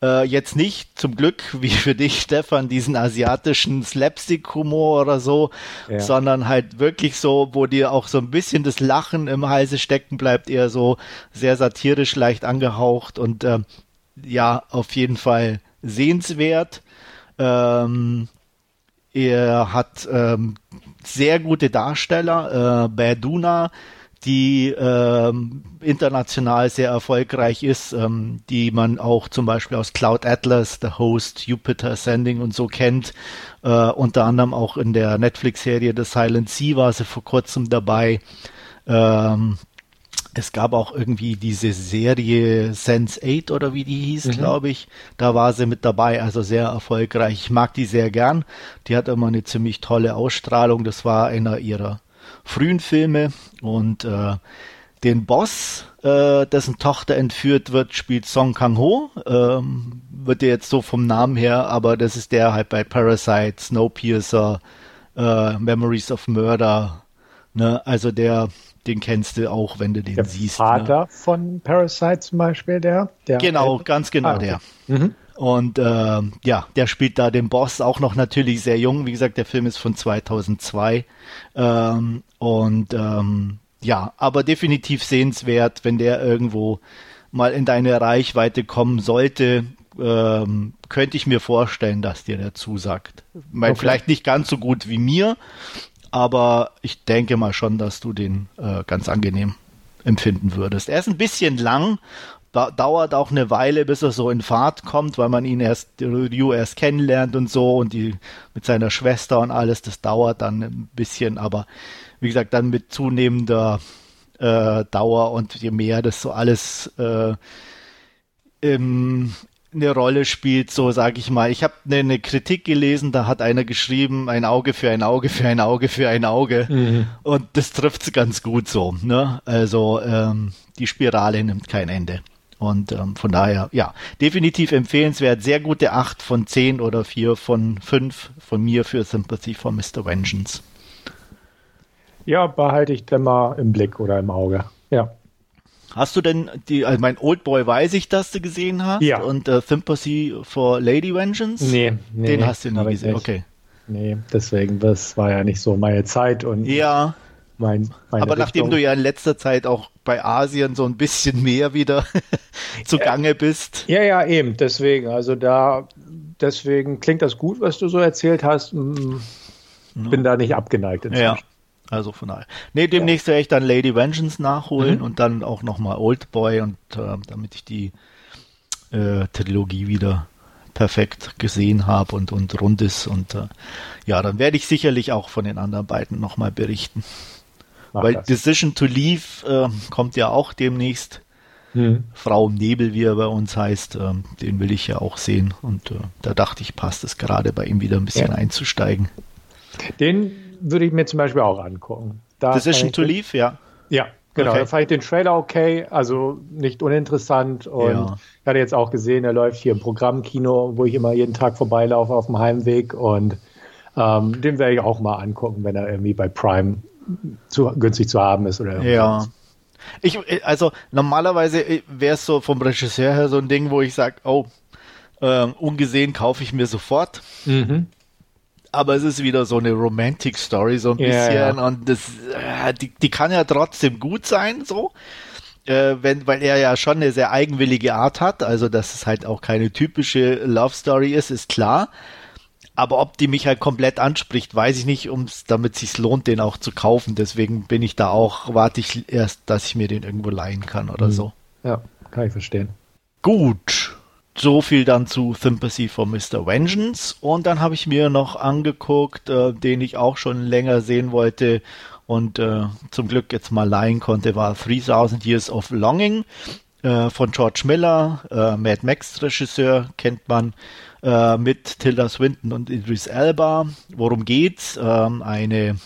äh, jetzt nicht zum Glück wie für dich, Stefan, diesen asiatischen Slapstick-Humor oder so, ja. sondern halt wirklich so, wo dir auch so ein bisschen das Lachen im Halse stecken bleibt, eher so sehr satirisch leicht angehaucht und äh, ja, auf jeden Fall sehenswert. Ähm, er hat ähm, sehr gute Darsteller. Äh, Berduna die ähm, international sehr erfolgreich ist, ähm, die man auch zum Beispiel aus Cloud Atlas, The Host, Jupiter Ascending und so kennt. Äh, unter anderem auch in der Netflix-Serie The Silent Sea war sie vor kurzem dabei. Ähm, es gab auch irgendwie diese Serie Sense 8 oder wie die hieß, mhm. glaube ich. Da war sie mit dabei, also sehr erfolgreich. Ich mag die sehr gern. Die hat immer eine ziemlich tolle Ausstrahlung. Das war einer ihrer frühen Filme und äh, den Boss, äh, dessen Tochter entführt wird, spielt Song Kang-ho. Ähm, wird dir jetzt so vom Namen her, aber das ist der halt bei Parasite, Snowpiercer, äh, Memories of Murder. Ne? Also der, den kennst du auch, wenn du den der siehst. Der ne? Vater ne? von Parasite zum Beispiel, der? der genau, ganz genau ah, der. Mhm. Und äh, ja, der spielt da den Boss auch noch natürlich sehr jung. Wie gesagt, der Film ist von 2002. Ähm, und ähm, ja, aber definitiv sehenswert, wenn der irgendwo mal in deine Reichweite kommen sollte, ähm, könnte ich mir vorstellen, dass dir der zusagt. Okay. Vielleicht nicht ganz so gut wie mir, aber ich denke mal schon, dass du den äh, ganz angenehm empfinden würdest. Er ist ein bisschen lang dauert auch eine Weile, bis er so in Fahrt kommt, weil man ihn erst, Ryu erst kennenlernt und so und die mit seiner Schwester und alles, das dauert dann ein bisschen, aber wie gesagt, dann mit zunehmender äh, Dauer und je mehr das so alles äh, im, eine Rolle spielt, so sage ich mal. Ich habe eine, eine, Kritik gelesen, da hat einer geschrieben, ein Auge für ein Auge für ein Auge für ein Auge. Mhm. Und das trifft ganz gut so. Ne? Also ähm, die Spirale nimmt kein Ende. Und ähm, von daher, ja, definitiv empfehlenswert. Sehr gute 8 von 10 oder 4 von 5 von mir für Sympathy for Mr. Vengeance. Ja, behalte ich dann mal im Blick oder im Auge. Ja. Hast du denn die, also mein Oldboy weiß ich, dass du gesehen hast. Ja. Und äh, Sympathy for Lady Vengeance? Nee, nee. Den hast du nie gesehen, okay. Nee, deswegen, das war ja nicht so meine Zeit und. Ja. Mein, Aber Richtung. nachdem du ja in letzter Zeit auch bei Asien so ein bisschen mehr wieder zugange bist. Ja, ja, eben. Deswegen, also da, deswegen klingt das gut, was du so erzählt hast. Hm, bin no. da nicht abgeneigt inzwischen. Ja. Also von daher. Nee, demnächst ja. werde ich dann Lady Vengeance nachholen mhm. und dann auch nochmal Old Boy und äh, damit ich die äh, Trilogie wieder perfekt gesehen habe und, und rund ist. Und äh, ja, dann werde ich sicherlich auch von den anderen beiden nochmal berichten. Mach Weil das. Decision to Leave äh, kommt ja auch demnächst. Mhm. Frau im Nebel, wie er bei uns heißt, äh, den will ich ja auch sehen. Und äh, da dachte ich, passt es gerade bei ihm wieder ein bisschen ja. einzusteigen. Den würde ich mir zum Beispiel auch angucken. Da Decision to Leave, ja. Ja, genau. Okay. Da fand ich den Trailer okay, also nicht uninteressant. Und ja. ich hatte jetzt auch gesehen, er läuft hier im Programmkino, wo ich immer jeden Tag vorbeilaufe auf dem Heimweg. Und ähm, den werde ich auch mal angucken, wenn er irgendwie bei Prime zu, günstig zu haben ist oder irgendwas. Ja. Ich, also normalerweise wäre es so vom Regisseur her so ein Ding, wo ich sage, oh, äh, ungesehen kaufe ich mir sofort. Mhm aber es ist wieder so eine Romantic Story, so ein yeah, bisschen. Ja. Und das, äh, die, die kann ja trotzdem gut sein, so. Äh, wenn, weil er ja schon eine sehr eigenwillige Art hat, also dass es halt auch keine typische Love Story ist, ist klar. Aber ob die mich halt komplett anspricht, weiß ich nicht, ums, damit es sich lohnt, den auch zu kaufen. Deswegen bin ich da auch, warte ich erst, dass ich mir den irgendwo leihen kann oder mhm. so. Ja, kann ich verstehen. Gut so viel dann zu Sympathy for Mr. Vengeance. Und dann habe ich mir noch angeguckt, äh, den ich auch schon länger sehen wollte und äh, zum Glück jetzt mal leihen konnte, war 3000 Years of Longing äh, von George Miller, äh, Mad Max Regisseur, kennt man, äh, mit Tilda Swinton und Idris Elba. Worum geht's? Ähm, eine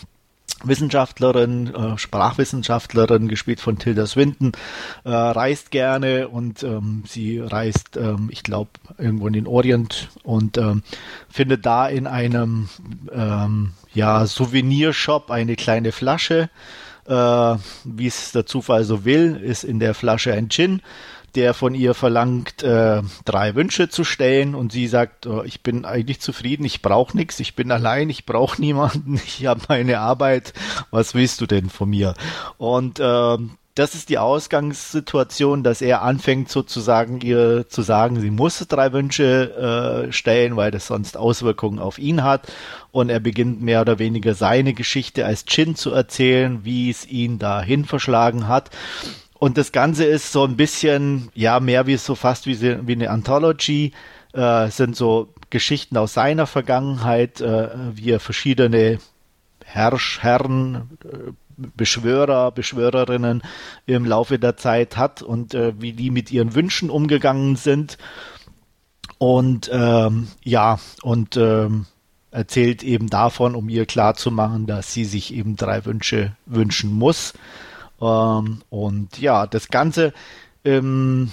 Wissenschaftlerin, äh, Sprachwissenschaftlerin, gespielt von Tilda Swinton, äh, reist gerne und ähm, sie reist, ähm, ich glaube, irgendwo in den Orient und ähm, findet da in einem ähm, ja, Souvenirshop eine kleine Flasche. Äh, Wie es der Zufall so will, ist in der Flasche ein Gin der von ihr verlangt, äh, drei Wünsche zu stellen und sie sagt, oh, ich bin eigentlich zufrieden, ich brauche nichts, ich bin allein, ich brauche niemanden, ich habe meine Arbeit, was willst du denn von mir? Und äh, das ist die Ausgangssituation, dass er anfängt sozusagen ihr zu sagen, sie muss drei Wünsche äh, stellen, weil das sonst Auswirkungen auf ihn hat. Und er beginnt mehr oder weniger seine Geschichte als Chin zu erzählen, wie es ihn dahin verschlagen hat. Und das Ganze ist so ein bisschen, ja, mehr wie so fast wie, wie eine Anthology. Äh, sind so Geschichten aus seiner Vergangenheit, äh, wie er verschiedene Herrsch, Herren, äh, Beschwörer, Beschwörerinnen im Laufe der Zeit hat und äh, wie die mit ihren Wünschen umgegangen sind. Und ähm, ja, und ähm, erzählt eben davon, um ihr klarzumachen, dass sie sich eben drei Wünsche wünschen muss. Ähm, und ja, das Ganze ähm,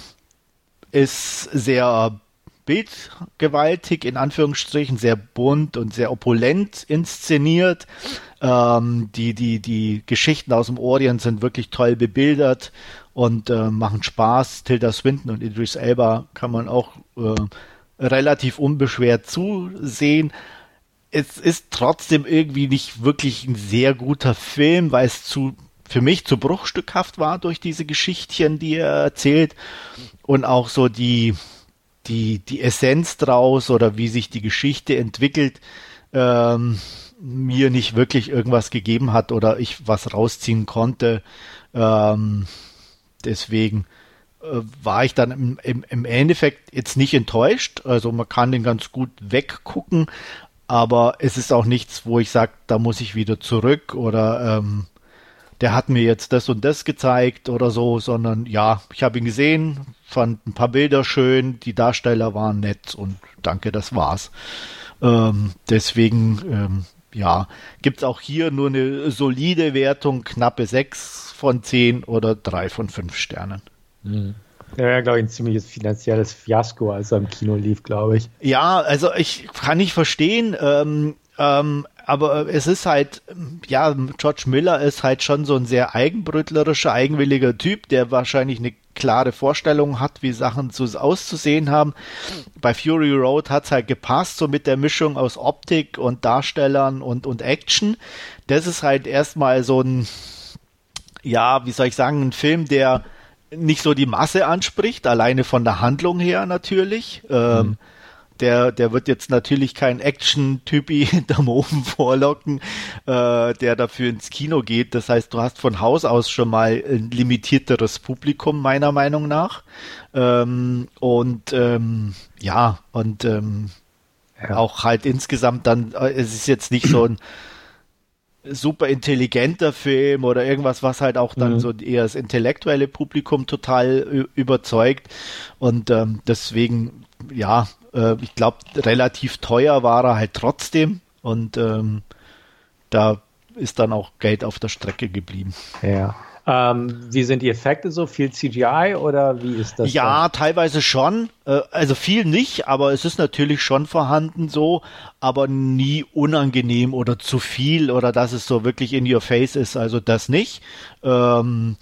ist sehr bildgewaltig, in Anführungsstrichen, sehr bunt und sehr opulent inszeniert. Ähm, die, die, die Geschichten aus dem Orient sind wirklich toll bebildert und äh, machen Spaß. Tilda Swinton und Idris Elba kann man auch äh, relativ unbeschwert zusehen. Es ist trotzdem irgendwie nicht wirklich ein sehr guter Film, weil es zu für mich zu bruchstückhaft war durch diese Geschichtchen, die er erzählt und auch so die, die, die Essenz draus oder wie sich die Geschichte entwickelt, ähm, mir nicht wirklich irgendwas gegeben hat oder ich was rausziehen konnte. Ähm, deswegen äh, war ich dann im, im, im Endeffekt jetzt nicht enttäuscht. Also man kann den ganz gut weggucken, aber es ist auch nichts, wo ich sage, da muss ich wieder zurück oder ähm, der hat mir jetzt das und das gezeigt oder so, sondern ja, ich habe ihn gesehen, fand ein paar Bilder schön, die Darsteller waren nett und danke, das war's. Ähm, deswegen, ähm, ja, gibt's auch hier nur eine solide Wertung, knappe 6 von 10 oder 3 von 5 Sternen. Mhm. Ja, ja glaube ich, ein ziemliches finanzielles Fiasko, als er im Kino lief, glaube ich. Ja, also ich kann nicht verstehen, ähm, ähm, aber es ist halt, ja, George Miller ist halt schon so ein sehr eigenbrötlerischer, eigenwilliger Typ, der wahrscheinlich eine klare Vorstellung hat, wie Sachen zu, auszusehen haben. Bei Fury Road hat es halt gepasst, so mit der Mischung aus Optik und Darstellern und, und Action. Das ist halt erstmal so ein, ja, wie soll ich sagen, ein Film, der nicht so die Masse anspricht, alleine von der Handlung her natürlich. Ähm, mhm der, der wird jetzt natürlich kein Action-Typi hinterm Ofen vorlocken, äh, der dafür ins Kino geht. Das heißt, du hast von Haus aus schon mal ein limitierteres Publikum, meiner Meinung nach. Ähm, und ähm, ja, und ähm, ja. auch halt insgesamt dann, äh, es ist jetzt nicht so ein super intelligenter Film oder irgendwas, was halt auch dann mhm. so eher das intellektuelle Publikum total überzeugt. Und ähm, deswegen, ja, äh, ich glaube, relativ teuer war er halt trotzdem und ähm, da ist dann auch Geld auf der Strecke geblieben. Ja. Ähm, wie sind die Effekte so? Viel CGI oder wie ist das? Ja, dann? teilweise schon. Äh, also viel nicht, aber es ist natürlich schon vorhanden so, aber nie unangenehm oder zu viel oder dass es so wirklich in your face ist. Also das nicht. Ähm,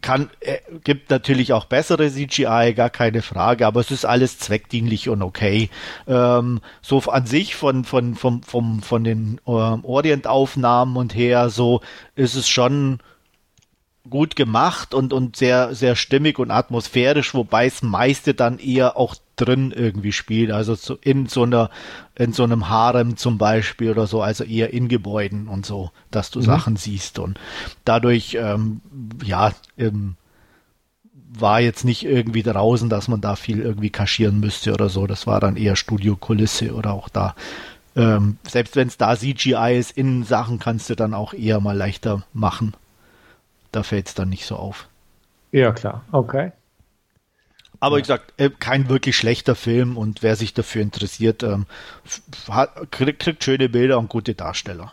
kann, äh, gibt natürlich auch bessere CGI, gar keine Frage, aber es ist alles zweckdienlich und okay. Ähm, so an sich von, von, von, von, von den ähm, Orientaufnahmen und her, so ist es schon gut gemacht und, und sehr, sehr stimmig und atmosphärisch, wobei es meiste dann eher auch drin irgendwie spielt, also so in so einer, in so einem Harem zum Beispiel oder so, also eher in Gebäuden und so, dass du mhm. Sachen siehst und dadurch, ähm, ja, ähm, war jetzt nicht irgendwie draußen, dass man da viel irgendwie kaschieren müsste oder so. Das war dann eher Studiokulisse oder auch da. Ähm, selbst wenn es da CGI ist, in Sachen kannst du dann auch eher mal leichter machen. Da fällt es dann nicht so auf. Ja, klar. Okay. Aber wie gesagt, äh, kein wirklich schlechter Film und wer sich dafür interessiert, ähm, kriegt, kriegt schöne Bilder und gute Darsteller.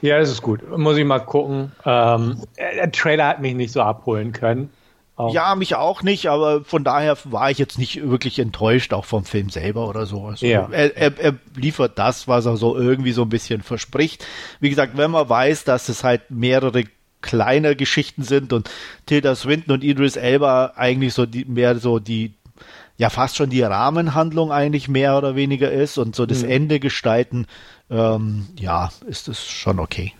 Ja, das ist gut. Muss ich mal gucken. Ähm, der Trailer hat mich nicht so abholen können. Auch. Ja, mich auch nicht, aber von daher war ich jetzt nicht wirklich enttäuscht, auch vom Film selber oder so. Also ja. er, er, er liefert das, was er so irgendwie so ein bisschen verspricht. Wie gesagt, wenn man weiß, dass es halt mehrere kleine Geschichten sind und Tilda Swinton und Idris Elba eigentlich so die, mehr so die, ja fast schon die Rahmenhandlung eigentlich mehr oder weniger ist und so das mhm. Ende gestalten, ähm, ja, ist es schon okay.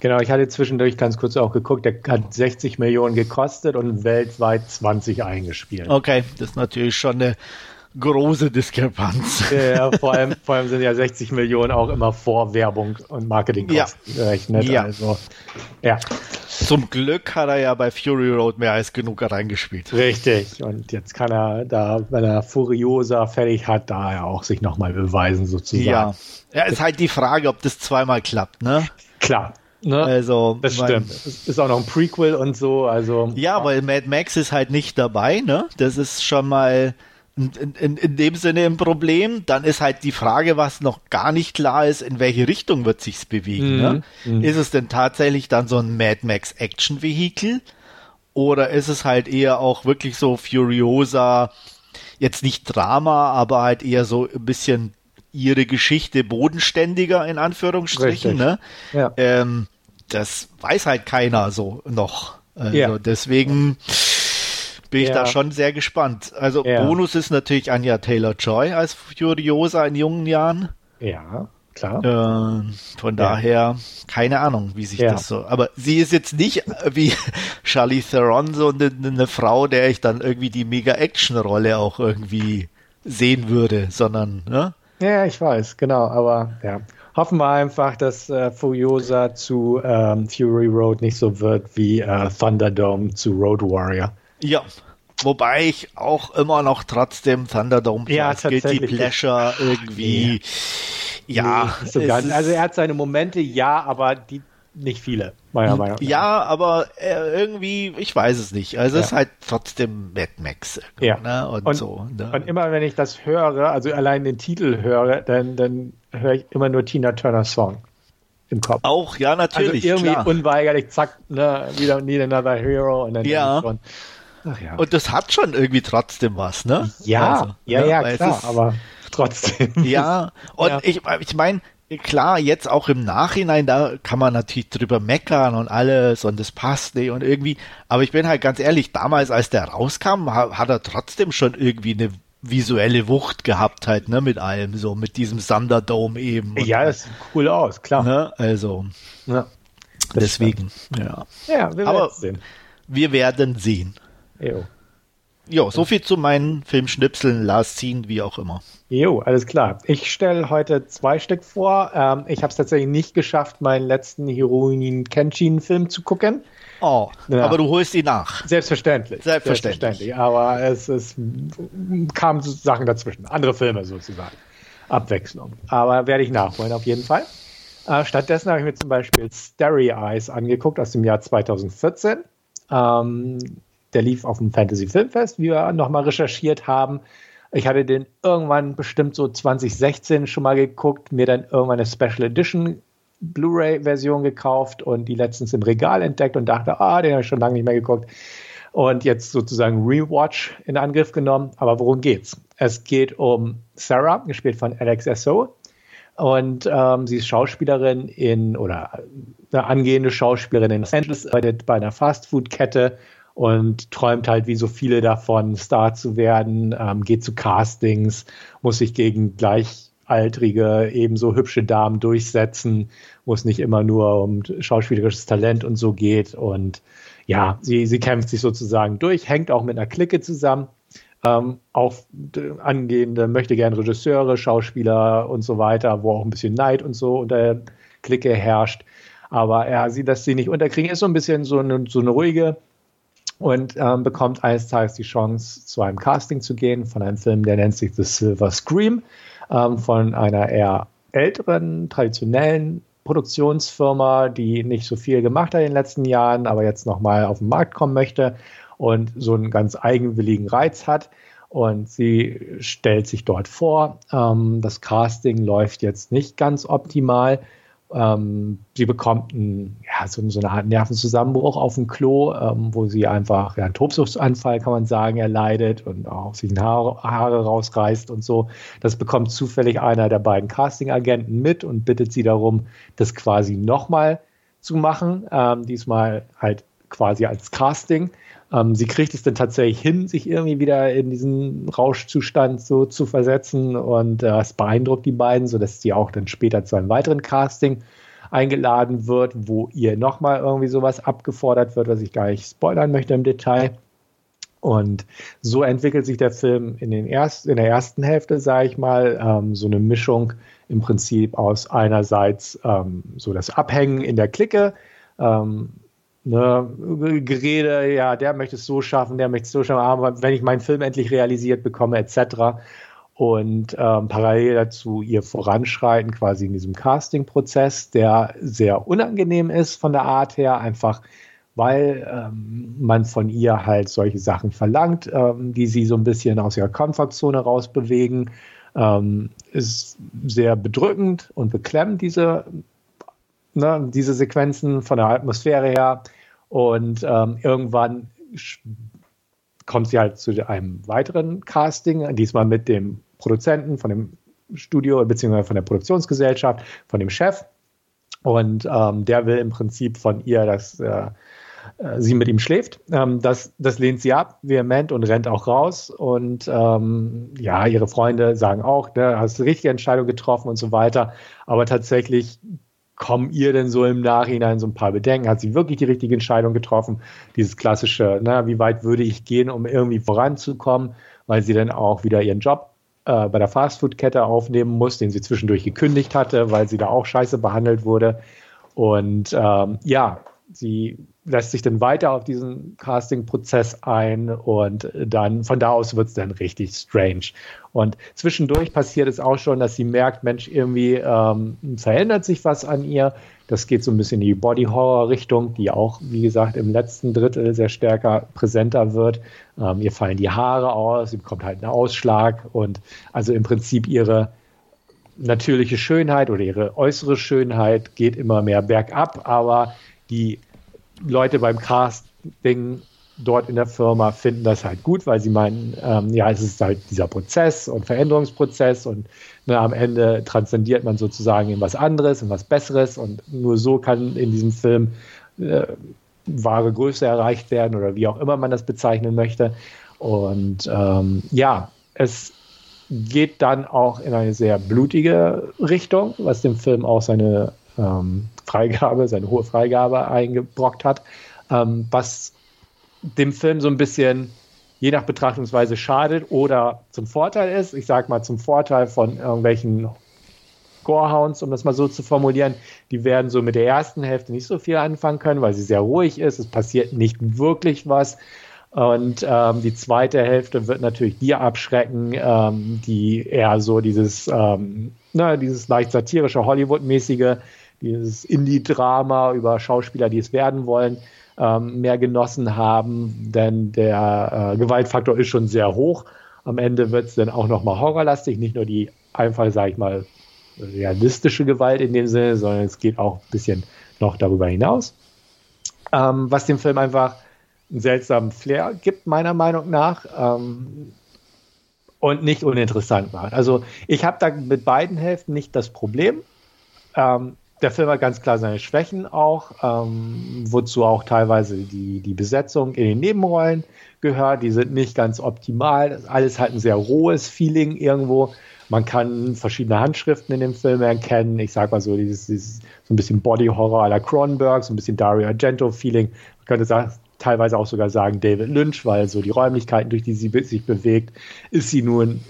Genau, ich hatte zwischendurch ganz kurz auch geguckt, der hat 60 Millionen gekostet und weltweit 20 eingespielt. Okay, das ist natürlich schon eine große Diskrepanz. Ja, vor allem, vor allem sind ja 60 Millionen auch immer vor Werbung und Marketingkosten ja. gerechnet. Ja. Also, ja. Zum Glück hat er ja bei Fury Road mehr als genug reingespielt. Richtig. Und jetzt kann er da, wenn er Furiosa fertig hat, da ja auch sich nochmal beweisen sozusagen. Ja. Ja, ist halt die Frage, ob das zweimal klappt, ne? Klar. Ne? Also, das stimmt. Es ist auch noch ein Prequel und so, also. Ja, weil Mad Max ist halt nicht dabei, ne? Das ist schon mal, in, in, in dem Sinne ein Problem. Dann ist halt die Frage, was noch gar nicht klar ist, in welche Richtung wird sich's bewegen. Mhm. Ne? Mhm. Ist es denn tatsächlich dann so ein Mad Max Action Vehikel? Oder ist es halt eher auch wirklich so Furiosa, jetzt nicht Drama, aber halt eher so ein bisschen ihre Geschichte bodenständiger in Anführungsstrichen. Ne? Ja. Ähm, das weiß halt keiner so noch. Also ja. deswegen bin ich ja. da schon sehr gespannt. Also ja. Bonus ist natürlich Anja Taylor-Joy als Furiosa in jungen Jahren. Ja, klar. Äh, von daher, keine Ahnung, wie sich das so. Aber sie ist jetzt nicht wie Charlie Theron so eine, eine Frau, der ich dann irgendwie die Mega-Action-Rolle auch irgendwie sehen würde, sondern, ne? Ja, ich weiß, genau, aber ja. Hoffen wir einfach, dass äh, Furiosa zu ähm, Fury Road nicht so wird wie äh, Thunderdome zu Road Warrior. Ja. Wobei ich auch immer noch trotzdem Thunderdome ja, Guilty Pleasure irgendwie, ja. Nee, so also er hat seine Momente, ja, aber die, nicht viele, meiner Meinung nach. Ja, aber äh, irgendwie, ich weiß es nicht. Also es ist halt trotzdem Mad Max. Ja. Ne? Und, Und- so. Ne? Und immer wenn ich das höre, also allein den Titel höre, dann, dann höre ich immer nur Tina Turner Song im Kopf. auch, ja, natürlich. also irgendwie klar. unweigerlich, zack, ne, wieder Need Another Hero und dann Ja. schon, ja. Und das hat schon irgendwie trotzdem was, ne? ja, Also, ja, ne? ja, es klar, ist- aber trotzdem. Ja, und Ja. ich, ich meine, klar, jetzt auch im Nachhinein, da kann man natürlich drüber meckern und alles und das passt nicht und irgendwie, aber ich bin halt ganz ehrlich, damals, als der rauskam, ha- hat er trotzdem schon irgendwie eine visuelle Wucht gehabt halt, ne, mit allem, so mit diesem Thunderdome eben. Ja, das sieht cool aus, klar. ne, also, Ja, deswegen, ja. ja wir Aber- werden sehen. Wir werden sehen. Jo. Jo, so viel zu meinen Filmschnipseln, Last Scene, wie auch immer. Jo, alles klar. Ich stelle heute zwei Stück vor. Ähm, ich habe es tatsächlich nicht geschafft, meinen letzten Hiroin Kenshin-Film zu gucken. Oh, Ja. aber du holst ihn nach. Selbstverständlich. Selbstverständlich. Aber es, es kamen Sachen dazwischen. Andere Filme sozusagen. Abwechslung. Aber werde ich nachholen auf jeden Fall. Äh, stattdessen habe ich mir zum Beispiel Starry Eyes angeguckt aus dem Jahr 2014. Ähm, der lief auf dem Fantasy Filmfest, wie wir nochmal recherchiert haben. Ich hatte den irgendwann bestimmt so 2016 schon mal geguckt, mir dann irgendwann eine Special Edition Blu-ray-Version gekauft und die letztens im Regal entdeckt und dachte, ah, den habe ich schon lange nicht mehr geguckt. Und jetzt sozusagen Rewatch in Angriff genommen. Aber worum geht's? Es geht um Sarah, gespielt von Alex S.O. Und ähm, sie ist Schauspielerin in, oder eine angehende Schauspielerin in Los Angeles, arbeitet bei einer Fastfood-Kette und träumt halt wie so viele davon, Star zu werden, ähm, geht zu Castings, muss sich gegen gleichaltrige, ebenso hübsche Damen durchsetzen, wo es nicht immer nur um schauspielerisches Talent und so geht. Und ja, sie, sie kämpft sich sozusagen durch, hängt auch mit einer Clique zusammen. Ähm, auch angehende möchte gern Regisseure, Schauspieler und so weiter, wo auch ein bisschen Neid und so unter der Clique herrscht. Aber ja, sie lässt sie nicht unterkriegen, ist so ein bisschen so eine, so eine ruhige und ähm, bekommt eines Tages die Chance, zu einem Casting zu gehen von einem Film, der nennt sich The Silver Scream, ähm, von einer eher älteren, traditionellen Produktionsfirma, die nicht so viel gemacht hat in den letzten Jahren, aber jetzt nochmal auf den Markt kommen möchte und so einen ganz eigenwilligen Reiz hat. Und sie stellt sich dort vor. Ähm, das Casting läuft jetzt nicht ganz optimal. Ähm, sie bekommt ein, ja, so, so eine Art Nervenzusammenbruch auf dem Klo, ähm, wo sie einfach ja, einen Tobsuchtsanfall, kann man sagen, erleidet und auch sich Haare, Haare rausreißt und so. Das bekommt zufällig einer der beiden Casting-Agenten mit und bittet sie darum, das quasi nochmal zu machen. Ähm, diesmal halt quasi als Casting. Ähm, sie kriegt es dann tatsächlich hin, sich irgendwie wieder in diesen Rauschzustand so zu versetzen und äh, es beeindruckt die beiden, sodass sie auch dann später zu einem weiteren Casting eingeladen wird, wo ihr nochmal irgendwie sowas abgefordert wird, was ich gar nicht spoilern möchte im Detail. Und so entwickelt sich der Film in, den erst, in der ersten Hälfte, sage ich mal, ähm, so eine Mischung im Prinzip aus einerseits ähm, so das Abhängen in der Clique, ähm, ne, Gerede, ja, der möchte es so schaffen, der möchte es so schaffen, aber wenn ich meinen Film endlich realisiert bekomme, etc. Und ähm, parallel dazu ihr Voranschreiten quasi in diesem Casting-Prozess, der sehr unangenehm ist von der Art her, einfach weil ähm, man von ihr halt solche Sachen verlangt, ähm, die sie so ein bisschen aus ihrer Komfortzone rausbewegen. Ähm, ist sehr bedrückend und beklemmend, diese ne, diese Sequenzen von der Atmosphäre her. Und ähm, irgendwann kommt sie halt zu einem weiteren Casting, diesmal mit dem Produzenten von dem Studio, beziehungsweise von der Produktionsgesellschaft, von dem Chef. Und ähm, der will im Prinzip von ihr, dass äh, äh, sie mit ihm schläft. Ähm, das, das lehnt sie ab, vehement und rennt auch raus. Und ähm, ja, ihre Freunde sagen auch, ne, hast die richtige Entscheidung getroffen und so weiter. Aber tatsächlich kommen ihr denn so im Nachhinein so ein paar Bedenken? Hat sie wirklich die richtige Entscheidung getroffen? Dieses klassische, na, wie weit würde ich gehen, um irgendwie voranzukommen, weil sie dann auch wieder ihren Job äh, bei der Fastfood-Kette aufnehmen muss, den sie zwischendurch gekündigt hatte, weil sie da auch scheiße behandelt wurde. Und ähm, ja, sie lässt sich dann weiter auf diesen Casting-Prozess ein und dann von da aus wird es dann richtig strange. Und zwischendurch passiert es auch schon, dass sie merkt, Mensch, irgendwie ähm, verändert sich was an ihr. Das geht so ein bisschen in die Body-Horror-Richtung, die auch, wie gesagt, im letzten Drittel sehr stärker präsenter wird. Ähm, ihr fallen die Haare aus, sie bekommt halt einen Ausschlag und also im Prinzip ihre natürliche Schönheit oder ihre äußere Schönheit geht immer mehr bergab, aber die Leute beim Casting dort in der Firma finden das halt gut, weil sie meinen, ähm, ja, es ist halt dieser Prozess und Veränderungsprozess und ne, am Ende transzendiert man sozusagen in was anderes, in was Besseres und nur so kann in diesem Film äh, wahre Größe erreicht werden oder wie auch immer man das bezeichnen möchte. Und ähm, ja, es geht dann auch in eine sehr blutige Richtung, was dem Film auch seine ähm, Freigabe, seine hohe Freigabe eingebrockt hat, ähm, was dem Film so ein bisschen je nach Betrachtungsweise schadet oder zum Vorteil ist. Ich sage mal zum Vorteil von irgendwelchen Gorehounds, um das mal so zu formulieren, die werden so mit der ersten Hälfte nicht so viel anfangen können, weil sie sehr ruhig ist. Es passiert nicht wirklich was. Und ähm, die zweite Hälfte wird natürlich die abschrecken, ähm, die eher so dieses, ähm, na, dieses leicht satirische Hollywood-mäßige dieses Indie-Drama über Schauspieler, die es werden wollen, ähm, mehr genossen haben, denn der äh, Gewaltfaktor ist schon sehr hoch. Am Ende wird es dann auch nochmal horrorlastig, nicht nur die einfach, sage ich mal, realistische Gewalt in dem Sinne, sondern es geht auch ein bisschen noch darüber hinaus. Ähm, was dem Film einfach einen seltsamen Flair gibt, meiner Meinung nach. Ähm, und nicht uninteressant macht. Also ich habe da mit beiden Hälften nicht das Problem. Ähm, der Film hat ganz klar seine Schwächen auch, ähm, wozu auch teilweise die, die Besetzung in den Nebenrollen gehört. Die sind nicht ganz optimal. Alles hat ein sehr rohes Feeling irgendwo. Man kann verschiedene Handschriften in dem Film erkennen. Ich sag mal so, dieses, dieses so ein bisschen Body Horror à la Cronenberg, so ein bisschen Dario Argento Feeling. Man könnte sagen, teilweise auch sogar sagen David Lynch, weil so die Räumlichkeiten, durch die sie sich bewegt, ist sie nun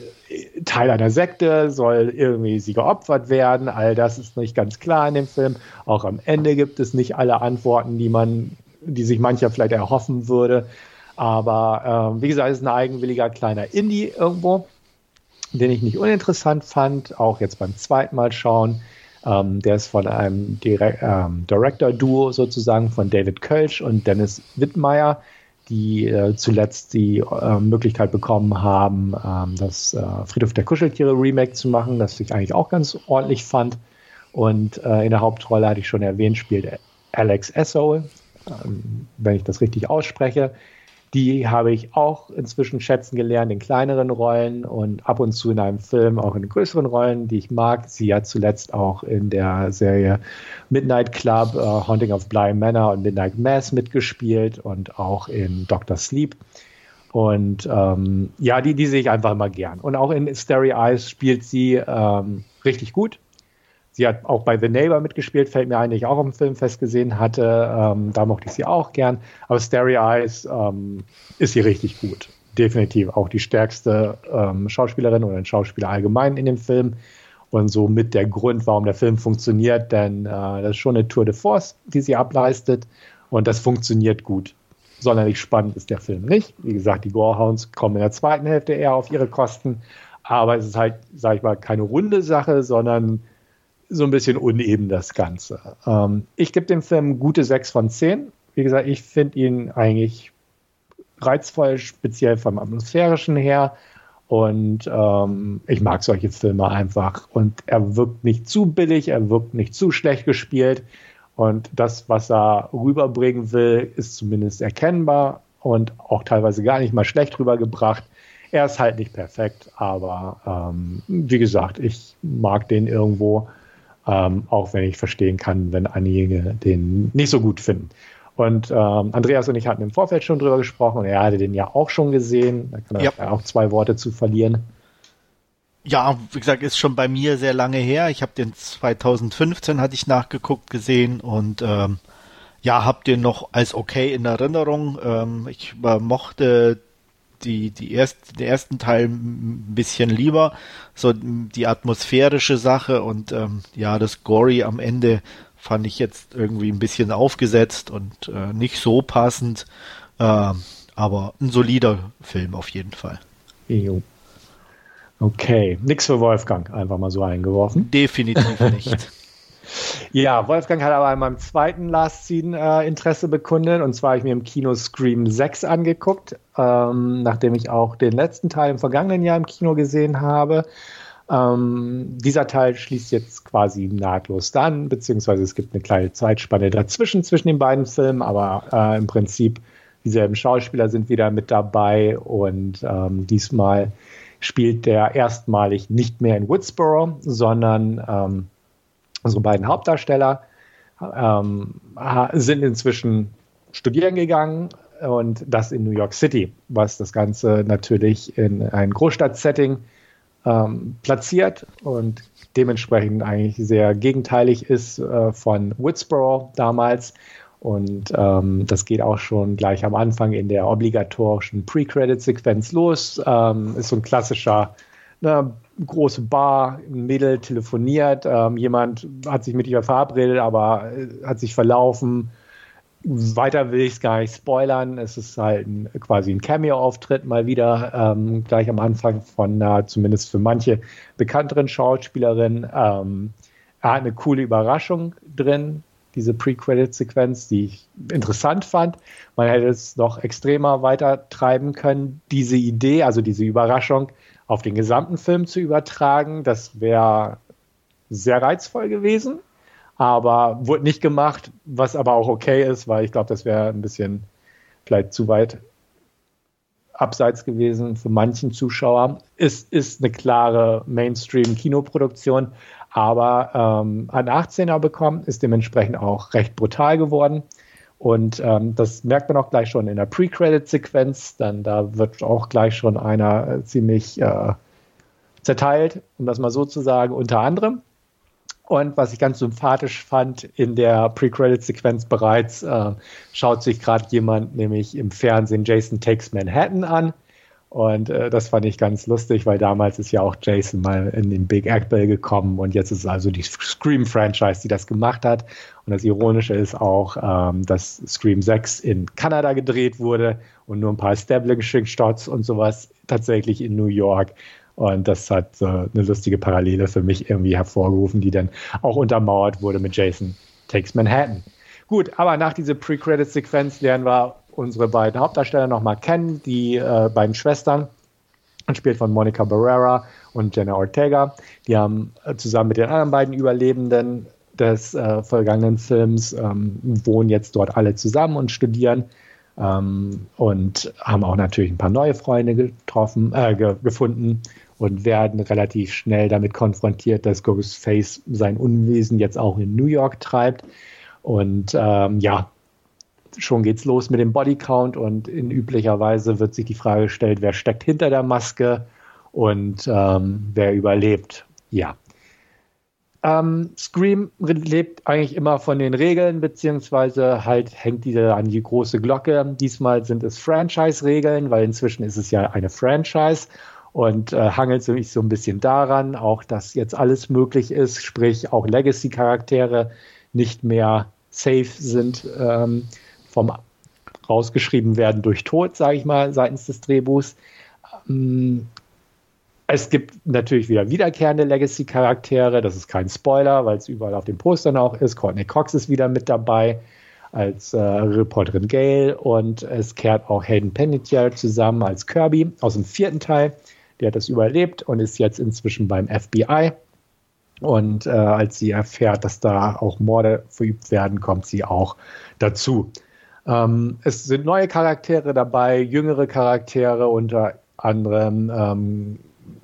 Teil einer Sekte, soll irgendwie sie geopfert werden. All das ist nicht ganz klar in dem Film. Auch am Ende gibt es nicht alle Antworten, die man, die sich mancher vielleicht erhoffen würde. Aber ähm, wie gesagt, es ist ein eigenwilliger kleiner Indie irgendwo, den ich nicht uninteressant fand, auch jetzt beim zweiten Mal schauen. Ähm, der ist von einem ähm, Director-Duo sozusagen von David Kölsch und Dennis Wittmeier die äh, zuletzt die äh, Möglichkeit bekommen haben, ähm, das äh, Friedhof der Kuscheltiere Remake zu machen, das ich eigentlich auch ganz ordentlich fand. Und äh, in der Hauptrolle hatte ich schon erwähnt, spielt Alex Esso, ähm, wenn ich das richtig ausspreche. Die habe ich auch inzwischen schätzen gelernt in kleineren Rollen und ab und zu in einem Film auch in größeren Rollen, die ich mag. Sie hat zuletzt auch in der Serie Midnight Club, uh, Haunting of Bly Manor und Midnight Mass mitgespielt und auch in Doctor Sleep. Und ähm, ja, die, die sehe ich einfach immer gern. Und auch in Starry Eyes spielt sie ähm, richtig gut. Sie hat auch bei The Neighbor mitgespielt, fällt mir ein, ich auch im Filmfest gesehen hatte. Ähm, da mochte ich sie auch gern. Aber Starry Eyes ähm, ist sie richtig gut. Definitiv auch die stärkste ähm, Schauspielerin oder ein Schauspieler allgemein in dem Film. Und somit der Grund, warum der Film funktioniert, denn äh, das ist schon eine Tour de Force, die sie ableistet. Und das funktioniert gut. Sonderlich spannend ist der Film nicht. Wie gesagt, die Gorehounds kommen in der zweiten Hälfte eher auf ihre Kosten. Aber es ist halt, sag ich mal, keine runde Sache, sondern so ein bisschen uneben das Ganze. Ähm, ich gebe dem Film gute 6 von 10. Wie gesagt, ich finde ihn eigentlich reizvoll, speziell vom atmosphärischen her. Und ähm, ich mag solche Filme einfach. Und er wirkt nicht zu billig, er wirkt nicht zu schlecht gespielt. Und das, was er rüberbringen will, ist zumindest erkennbar und auch teilweise gar nicht mal schlecht rübergebracht. Er ist halt nicht perfekt, aber ähm, wie gesagt, ich mag den irgendwo ähm, auch wenn ich verstehen kann, wenn einige den nicht so gut finden. Und ähm, Andreas und ich hatten im Vorfeld schon drüber gesprochen und er hatte den ja auch schon gesehen. Da kann er ja. auch zwei Worte zu verlieren. Ja, wie gesagt, ist schon bei mir sehr lange her. Ich habe den 2015 hatte ich nachgeguckt gesehen und ähm, ja, habe den noch als okay in Erinnerung. Ähm, ich äh, mochte die, die erst, den ersten Teil ein bisschen lieber. So die atmosphärische Sache und ähm, ja, das Gory am Ende fand ich jetzt irgendwie ein bisschen aufgesetzt und äh, nicht so passend. Äh, aber ein solider Film auf jeden Fall. Jo. Okay, nix für Wolfgang, einfach mal so eingeworfen. Definitiv nicht. Ja, Wolfgang hat aber in meinem zweiten Last Scene äh, Interesse bekundet. Und zwar habe ich mir im Kino Scream 6 angeguckt, ähm, nachdem ich auch den letzten Teil im vergangenen Jahr im Kino gesehen habe. Ähm, dieser Teil schließt jetzt quasi nahtlos dann, beziehungsweise es gibt eine kleine Zeitspanne dazwischen, zwischen den beiden Filmen, aber äh, im Prinzip dieselben Schauspieler sind wieder mit dabei und ähm, diesmal spielt der erstmalig nicht mehr in Woodsboro, sondern ähm, unsere beiden Hauptdarsteller ähm, sind inzwischen studieren gegangen und das in New York City, was das Ganze natürlich in ein Großstadtsetting ähm, platziert und dementsprechend eigentlich sehr gegenteilig ist äh, von Woodsboro damals. Und ähm, das geht auch schon gleich am Anfang in der obligatorischen Pre-Credit-Sequenz los. Ähm, ist so ein klassischer eine große Bar, ein Mädel telefoniert, ähm, jemand hat sich mit ihr verabredet, aber äh, hat sich verlaufen. Weiter will ich es gar nicht spoilern. Es ist halt ein, quasi ein Cameo-Auftritt mal wieder, ähm, gleich am Anfang von einer, zumindest für manche bekannteren Schauspielerin. Ähm, er hat eine coole Überraschung drin, diese Pre-Credit-Sequenz, die ich interessant fand. Man hätte es noch extremer weiter treiben können. Diese Idee, also diese Überraschung, auf den gesamten Film zu übertragen. Das wäre sehr reizvoll gewesen, aber wurde nicht gemacht, was aber auch okay ist, weil ich glaube, das wäre ein bisschen vielleicht zu weit abseits gewesen für manchen Zuschauer. Es ist eine klare Mainstream-Kinoproduktion, aber ähm, ein 18er bekommen, ist dementsprechend auch recht brutal geworden. Und ähm, das merkt man auch gleich schon in der Pre-Credit-Sequenz. Dann da wird auch gleich schon einer äh, ziemlich äh, zerteilt, um das mal so zu sagen, unter anderem. Und was ich ganz sympathisch fand, in der Pre-Credit-Sequenz bereits äh, schaut sich gerade jemand nämlich im Fernsehen Jason Takes Manhattan an. Und äh, das fand ich ganz lustig, weil damals ist ja auch Jason mal in den Big Apple gekommen und jetzt ist also die Scream-Franchise, die das gemacht hat. Und das Ironische ist auch, ähm, dass Scream 6 in Kanada gedreht wurde und nur ein paar Establishing-Shots und sowas tatsächlich in New York. Und das hat äh, eine lustige Parallele für mich irgendwie hervorgerufen, die dann auch untermauert wurde mit Jason Takes Manhattan. Gut, aber nach dieser Pre-Credit-Sequenz lernen wir unsere beiden Hauptdarsteller nochmal kennen, die äh, beiden Schwestern, gespielt von Monica Barrera und Jenna Ortega. Die haben äh, zusammen mit den anderen beiden Überlebenden des äh, vergangenen Films ähm, wohnen jetzt dort alle zusammen und studieren ähm, und haben auch natürlich ein paar neue Freunde getroffen, äh, ge gefunden und werden relativ schnell damit konfrontiert, dass Ghostface sein Unwesen jetzt auch in New York treibt. Und ähm, ja, schon geht's los mit dem Bodycount und in üblicher Weise wird sich die Frage gestellt, wer steckt hinter der Maske und ähm, wer überlebt. Ja. Ähm, Scream lebt eigentlich immer von den Regeln, beziehungsweise halt hängt diese an die große Glocke. Diesmal sind es Franchise-Regeln, weil inzwischen ist es ja eine Franchise und äh, hangelt sich so ein bisschen daran, auch dass jetzt alles möglich ist, sprich auch Legacy-Charaktere nicht mehr safe sind. Ähm, vom rausgeschrieben werden durch Tod, sage ich mal, seitens des Drehbuchs. Ähm, es gibt natürlich wieder wiederkehrende Legacy-Charaktere. Das ist kein Spoiler, weil es überall auf den Postern auch ist. Courtney Cox ist wieder mit dabei als äh, Reporterin Gail und es kehrt auch Hayden Panettiere zusammen als Kirby aus dem vierten Teil. Der hat das überlebt und ist jetzt inzwischen beim FBI. Und äh, als sie erfährt, dass da auch Morde verübt werden, kommt sie auch dazu. Ähm, es sind neue Charaktere dabei, jüngere Charaktere unter anderem, ähm,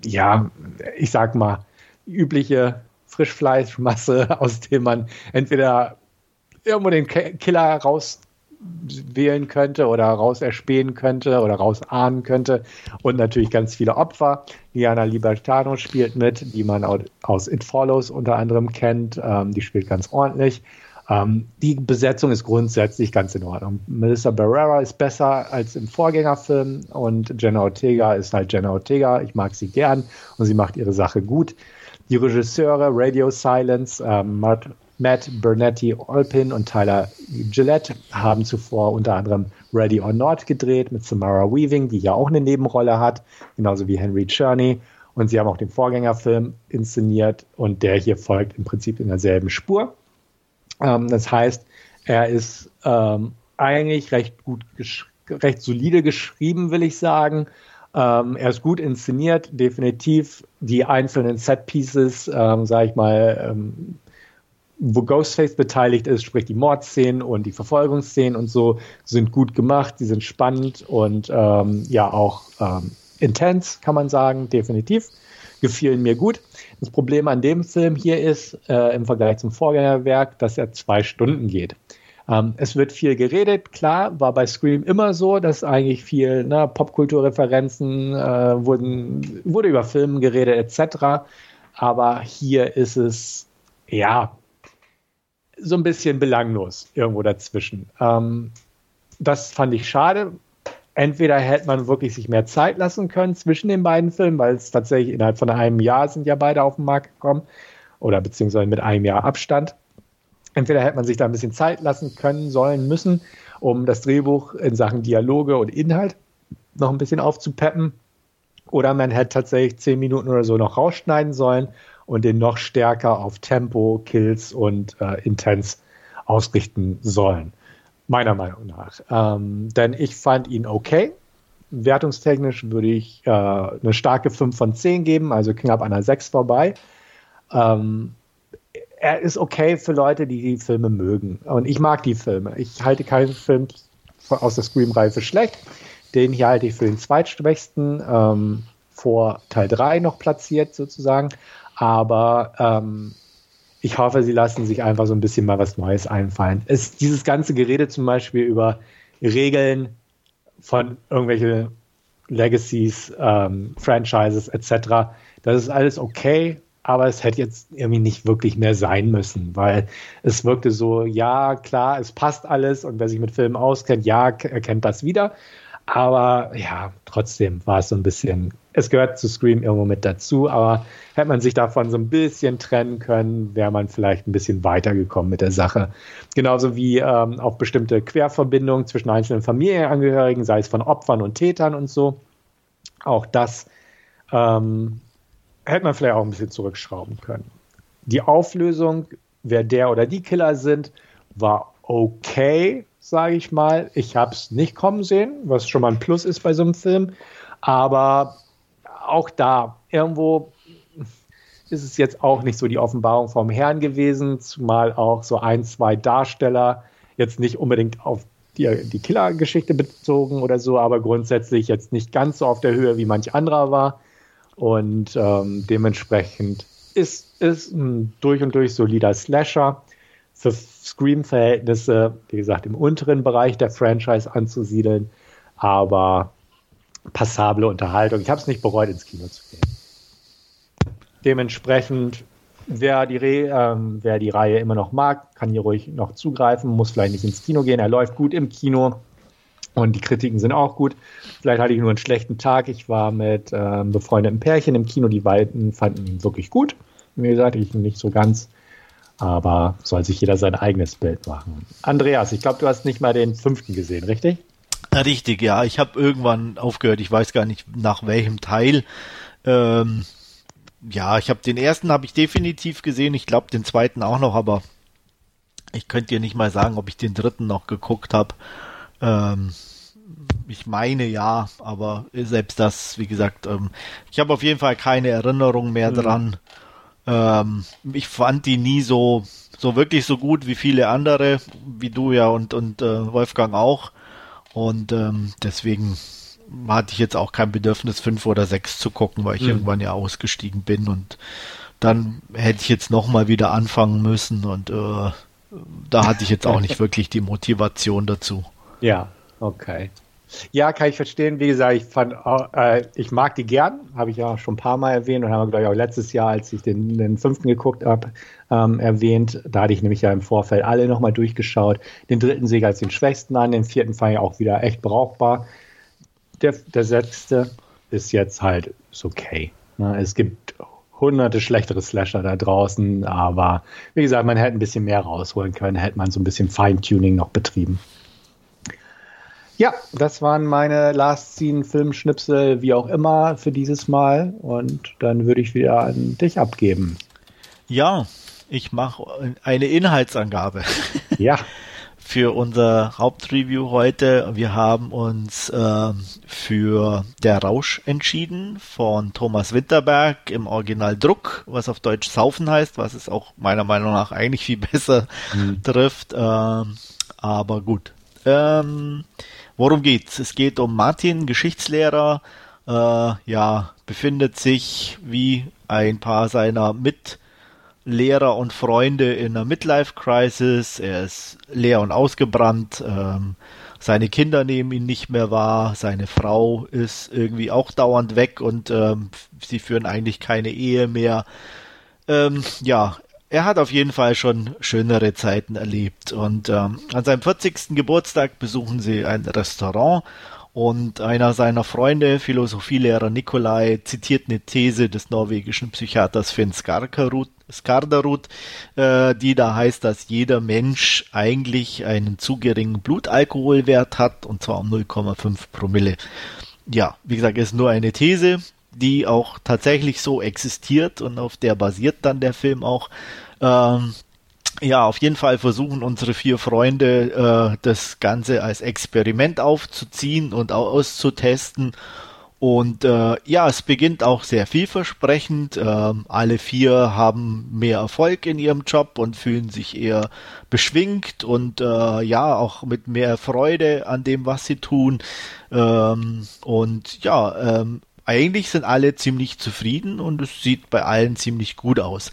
ja, ich sag mal, übliche Frischfleischmasse, aus dem man entweder irgendwo den Killer rauswählen könnte oder raus erspähen könnte oder raus ahnen könnte. Und natürlich ganz viele Opfer. Diana Libertano spielt mit, die man aus It Follows unter anderem kennt. Ähm, die spielt ganz ordentlich. Ähm, die Besetzung ist grundsätzlich ganz in Ordnung. Melissa Barrera ist besser als im Vorgängerfilm und Jenna Ortega ist halt Jenna Ortega. Ich mag sie gern und sie macht ihre Sache gut. Die Regisseure Radio Silence, ähm, Matt Matt Bernetti Olpin und Tyler Gillette haben zuvor unter anderem Ready or Not gedreht mit Samara Weaving, die ja auch eine Nebenrolle hat, genauso wie Henry Cherney. Und sie haben auch den Vorgängerfilm inszeniert und der hier folgt im Prinzip in derselben Spur. Ähm, das heißt, er ist ähm, eigentlich recht gut, recht solide geschrieben, will ich sagen. Ähm, er ist gut inszeniert, definitiv. Die einzelnen Set-Pieces, ähm, sage ich mal, ähm, wo Ghostface beteiligt ist, sprich die Mordszenen und die Verfolgungsszenen und so, sind gut gemacht, die sind spannend und ähm, ja auch ähm, intens, kann man sagen, definitiv. Gefielen mir gut. Das Problem an dem Film hier ist, äh, im Vergleich zum Vorgängerwerk, dass er zwei Stunden geht. Ähm, es wird viel geredet, klar, war bei Scream immer so, dass eigentlich viel ne, Popkulturreferenzen äh, wurden, wurde über Filme geredet etc. Aber hier ist es ja so ein bisschen belanglos irgendwo dazwischen. Ähm, das fand ich schade. Entweder hätte man wirklich sich mehr Zeit lassen können zwischen den beiden Filmen, weil es tatsächlich innerhalb von einem Jahr sind ja beide auf den Markt gekommen oder beziehungsweise mit einem Jahr Abstand. Entweder hätte man sich da ein bisschen Zeit lassen können, sollen, müssen, um das Drehbuch in Sachen Dialoge und Inhalt noch ein bisschen aufzupeppen. Oder man hätte tatsächlich zehn Minuten oder so noch rausschneiden sollen und den noch stärker auf Tempo, Kills und äh, Intens ausrichten sollen. Meiner Meinung nach. Ähm, denn ich fand ihn okay. Wertungstechnisch würde ich äh, eine starke 5 von 10 geben, also knapp an einer 6 vorbei. Ähm, er ist okay für Leute, die die Filme mögen. Und ich mag die Filme. Ich halte keinen Film aus der Scream-Reihe für schlecht. Den hier halte ich für den zweitschwächsten, ähm, vor Teil 3 noch platziert sozusagen. Aber ähm, ich hoffe, sie lassen sich einfach so ein bisschen mal was Neues einfallen. Es, dieses ganze Gerede zum Beispiel über Regeln von irgendwelche Legacies, ähm, Franchises etc., das ist alles okay, aber es hätte jetzt irgendwie nicht wirklich mehr sein müssen, weil es wirkte so, ja, klar, es passt alles und wer sich mit Filmen auskennt, ja, erkennt das wieder. Aber ja, trotzdem war es so ein bisschen, es gehört zu Scream irgendwo mit dazu, aber hätte man sich davon so ein bisschen trennen können, wäre man vielleicht ein bisschen weitergekommen mit der Sache. Genauso wie ähm, auch bestimmte Querverbindungen zwischen einzelnen Familienangehörigen, sei es von Opfern und Tätern und so. Auch das ähm, hätte man vielleicht auch ein bisschen zurückschrauben können. Die Auflösung, wer der oder die Killer sind, war okay sage ich mal. Ich habe es nicht kommen sehen, was schon mal ein Plus ist bei so einem Film. Aber auch da, irgendwo ist es jetzt auch nicht so die Offenbarung vom Herrn gewesen, zumal auch so ein, zwei Darsteller jetzt nicht unbedingt auf die, die Killer-Geschichte bezogen oder so, aber grundsätzlich jetzt nicht ganz so auf der Höhe wie manch anderer war. Und ähm, dementsprechend ist es ein durch und durch solider Slasher für Scream-Verhältnisse, wie gesagt, im unteren Bereich der Franchise anzusiedeln, aber passable Unterhaltung. Ich habe es nicht bereut, ins Kino zu gehen. Dementsprechend, wer die, Re ähm, wer die Reihe immer noch mag, kann hier ruhig noch zugreifen, muss vielleicht nicht ins Kino gehen. Er läuft gut im Kino und die Kritiken sind auch gut. Vielleicht hatte ich nur einen schlechten Tag. Ich war mit ähm, befreundeten Pärchen im Kino, die beiden fanden ihn wirklich gut. Wie gesagt, ich nicht so ganz. Aber soll sich jeder sein eigenes Bild machen. Andreas, ich glaube, du hast nicht mal den fünften gesehen, richtig? Richtig, ja. Ich habe irgendwann aufgehört. Ich weiß gar nicht nach welchem Teil. Ähm, ja, ich habe den ersten habe ich definitiv gesehen. Ich glaube den zweiten auch noch, aber ich könnte dir nicht mal sagen, ob ich den dritten noch geguckt habe. Ähm, ich meine ja, aber selbst das, wie gesagt, ähm, ich habe auf jeden Fall keine Erinnerung mehr mhm. dran. Ähm, ich fand die nie so, so wirklich so gut wie viele andere, wie du ja und, und äh, Wolfgang auch. Und ähm, deswegen hatte ich jetzt auch kein Bedürfnis, fünf oder sechs zu gucken, weil ich mhm. irgendwann ja ausgestiegen bin und dann hätte ich jetzt nochmal wieder anfangen müssen und äh, da hatte ich jetzt auch nicht wirklich die Motivation dazu. Ja, okay. Ja, kann ich verstehen. Wie gesagt, ich fand, äh, ich mag die gern, habe ich ja schon ein paar Mal erwähnt und haben wir, glaube ich, auch letztes Jahr, als ich den, den fünften geguckt habe, ähm, erwähnt. Da hatte ich nämlich ja im Vorfeld alle nochmal durchgeschaut. Den dritten sehe ich als den schwächsten an, den vierten fand ich auch wieder echt brauchbar. Der, der sechste ist jetzt halt ist okay. Ne? Es gibt hunderte schlechtere Slasher da draußen, aber wie gesagt, man hätte ein bisschen mehr rausholen können, hätte man so ein bisschen Feintuning noch betrieben. Ja, das waren meine Last Scene Filmschnipsel, wie auch immer, für dieses Mal. Und dann würde ich wieder an dich abgeben. Ja, ich mache eine Inhaltsangabe. Ja. für unser Hauptreview heute. Wir haben uns äh, für Der Rausch entschieden von Thomas Winterberg im Originaldruck, was auf Deutsch Saufen heißt, was es auch meiner Meinung nach eigentlich viel besser mhm. trifft. Ähm, aber gut. Ähm, worum geht's? Es geht um Martin, Geschichtslehrer, äh, ja, befindet sich wie ein paar seiner Mit Lehrer und Freunde in einer Midlife-Crisis. Er ist leer und ausgebrannt. Ähm, seine Kinder nehmen ihn nicht mehr wahr. Seine Frau ist irgendwie auch dauernd weg und ähm, sie führen eigentlich keine Ehe mehr. Ähm, ja, er hat auf jeden Fall schon schönere Zeiten erlebt. Und ähm, an seinem 40. Geburtstag besuchen sie ein Restaurant und einer seiner Freunde, Philosophielehrer Nikolai, zitiert eine These des norwegischen Psychiaters Finn Skarkarut, Skardarut, äh, die da heißt, dass jeder Mensch eigentlich einen zu geringen Blutalkoholwert hat, und zwar um 0,5 Promille. Ja, wie gesagt, ist nur eine These, die auch tatsächlich so existiert und auf der basiert dann der Film auch. Ähm, ja, auf jeden Fall versuchen unsere vier Freunde äh, das Ganze als Experiment aufzuziehen und auszutesten. Und äh, ja, es beginnt auch sehr vielversprechend. Äh, alle vier haben mehr Erfolg in ihrem Job und fühlen sich eher beschwingt und äh, ja, auch mit mehr Freude an dem, was sie tun. Ähm, und ja, ähm, eigentlich sind alle ziemlich zufrieden und es sieht bei allen ziemlich gut aus.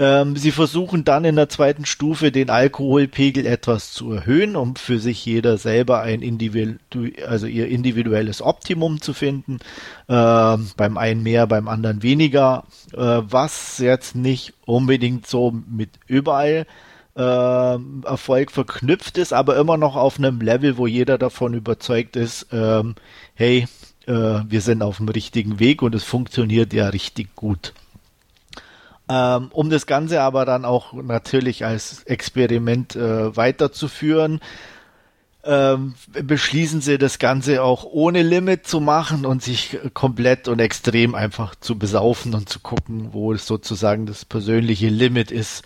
Ähm, sie versuchen dann in der zweiten Stufe den Alkoholpegel etwas zu erhöhen, um für sich jeder selber ein Individu also ihr individuelles Optimum zu finden. Ähm, beim einen mehr, beim anderen weniger, äh, was jetzt nicht unbedingt so mit überall äh, Erfolg verknüpft ist, aber immer noch auf einem Level, wo jeder davon überzeugt ist, ähm, hey, äh, wir sind auf dem richtigen Weg und es funktioniert ja richtig gut. Ähm, um das Ganze aber dann auch natürlich als Experiment äh, weiterzuführen, ähm, beschließen sie das Ganze auch ohne Limit zu machen und sich komplett und extrem einfach zu besaufen und zu gucken, wo es sozusagen das persönliche Limit ist.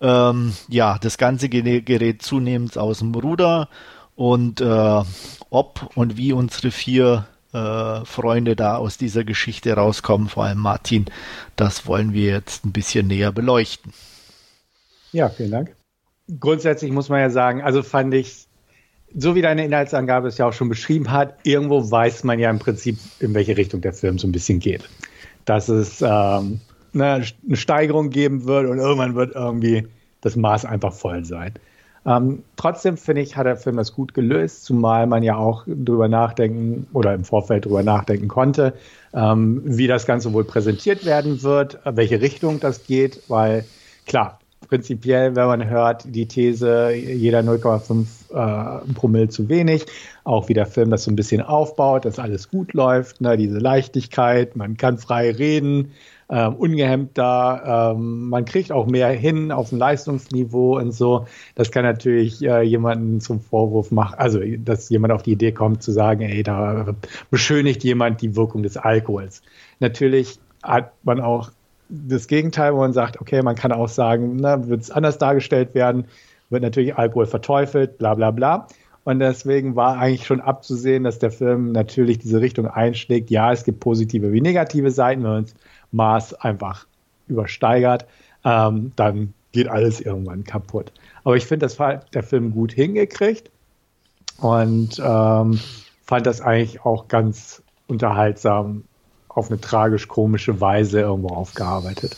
Ähm, ja, das Ganze gerät zunehmend aus dem Ruder und äh, ob und wie unsere vier äh, Freunde da aus dieser Geschichte rauskommen, vor allem Martin. Das wollen wir jetzt ein bisschen näher beleuchten. Ja, vielen Dank. Grundsätzlich muss man ja sagen, also fand ich, so wie deine Inhaltsangabe es ja auch schon beschrieben hat, irgendwo weiß man ja im Prinzip, in welche Richtung der Film so ein bisschen geht. Dass es ähm, eine Steigerung geben wird und irgendwann wird irgendwie das Maß einfach voll sein. Ähm, trotzdem finde ich, hat der Film das gut gelöst, zumal man ja auch drüber nachdenken oder im Vorfeld drüber nachdenken konnte, ähm, wie das Ganze wohl präsentiert werden wird, welche Richtung das geht, weil klar, prinzipiell, wenn man hört, die These, jeder 0,5 äh, Promille zu wenig, auch wie der Film das so ein bisschen aufbaut, dass alles gut läuft, ne, diese Leichtigkeit, man kann frei reden, ähm, ungehemmt da. Ähm, man kriegt auch mehr hin auf dem Leistungsniveau und so. Das kann natürlich äh, jemanden zum Vorwurf machen, also dass jemand auf die Idee kommt zu sagen, ey, da beschönigt jemand die Wirkung des Alkohols. Natürlich hat man auch das Gegenteil, wo man sagt, okay, man kann auch sagen, wird es anders dargestellt werden, wird natürlich Alkohol verteufelt, bla bla bla. Und deswegen war eigentlich schon abzusehen, dass der Film natürlich diese Richtung einschlägt. Ja, es gibt positive wie negative Seiten, wenn man es Maß einfach übersteigert, ähm, dann geht alles irgendwann kaputt. Aber ich finde, das hat der Film gut hingekriegt und ähm, fand das eigentlich auch ganz unterhaltsam auf eine tragisch-komische Weise irgendwo aufgearbeitet.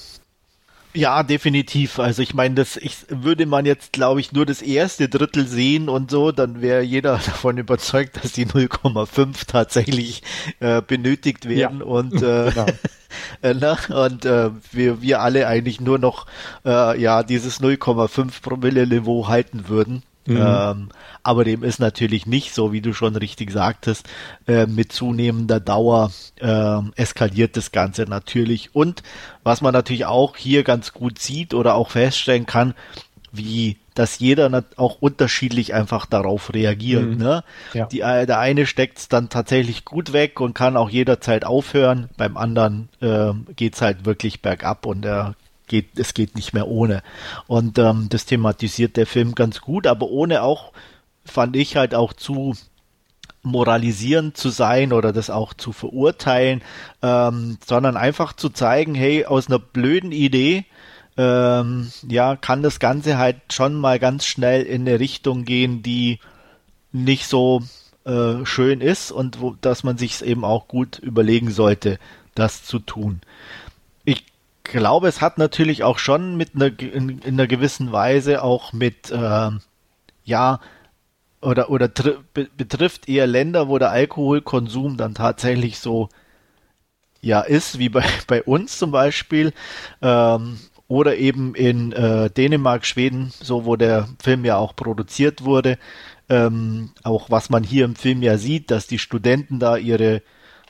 Ja, definitiv. Also ich meine, das ich, würde man jetzt, glaube ich, nur das erste Drittel sehen und so, dann wäre jeder davon überzeugt, dass die 0,5 tatsächlich äh, benötigt werden ja. und äh, genau. äh, ne? und äh, wir wir alle eigentlich nur noch äh, ja dieses 0,5 Promille Niveau halten würden. Mhm. Ähm, aber dem ist natürlich nicht so, wie du schon richtig sagtest, äh, mit zunehmender Dauer äh, eskaliert das Ganze natürlich. Und was man natürlich auch hier ganz gut sieht oder auch feststellen kann, wie dass jeder auch unterschiedlich einfach darauf reagiert. Mhm. Ne? Ja. Die, äh, der eine steckt es dann tatsächlich gut weg und kann auch jederzeit aufhören. Beim anderen äh, geht es halt wirklich bergab und er geht, es geht nicht mehr ohne. Und ähm, das thematisiert der Film ganz gut, aber ohne auch, fand ich halt auch zu moralisierend zu sein oder das auch zu verurteilen, ähm, sondern einfach zu zeigen, hey, aus einer blöden Idee ähm, ja, kann das Ganze halt schon mal ganz schnell in eine Richtung gehen, die nicht so äh, schön ist und wo, dass man sich eben auch gut überlegen sollte, das zu tun. Glaube, es hat natürlich auch schon mit einer, in, in einer gewissen Weise auch mit, äh, ja, oder, oder betrifft eher Länder, wo der Alkoholkonsum dann tatsächlich so ja ist, wie bei, bei uns zum Beispiel. Ähm, oder eben in äh, Dänemark, Schweden, so wo der Film ja auch produziert wurde. Ähm, auch was man hier im Film ja sieht, dass die Studenten da ihre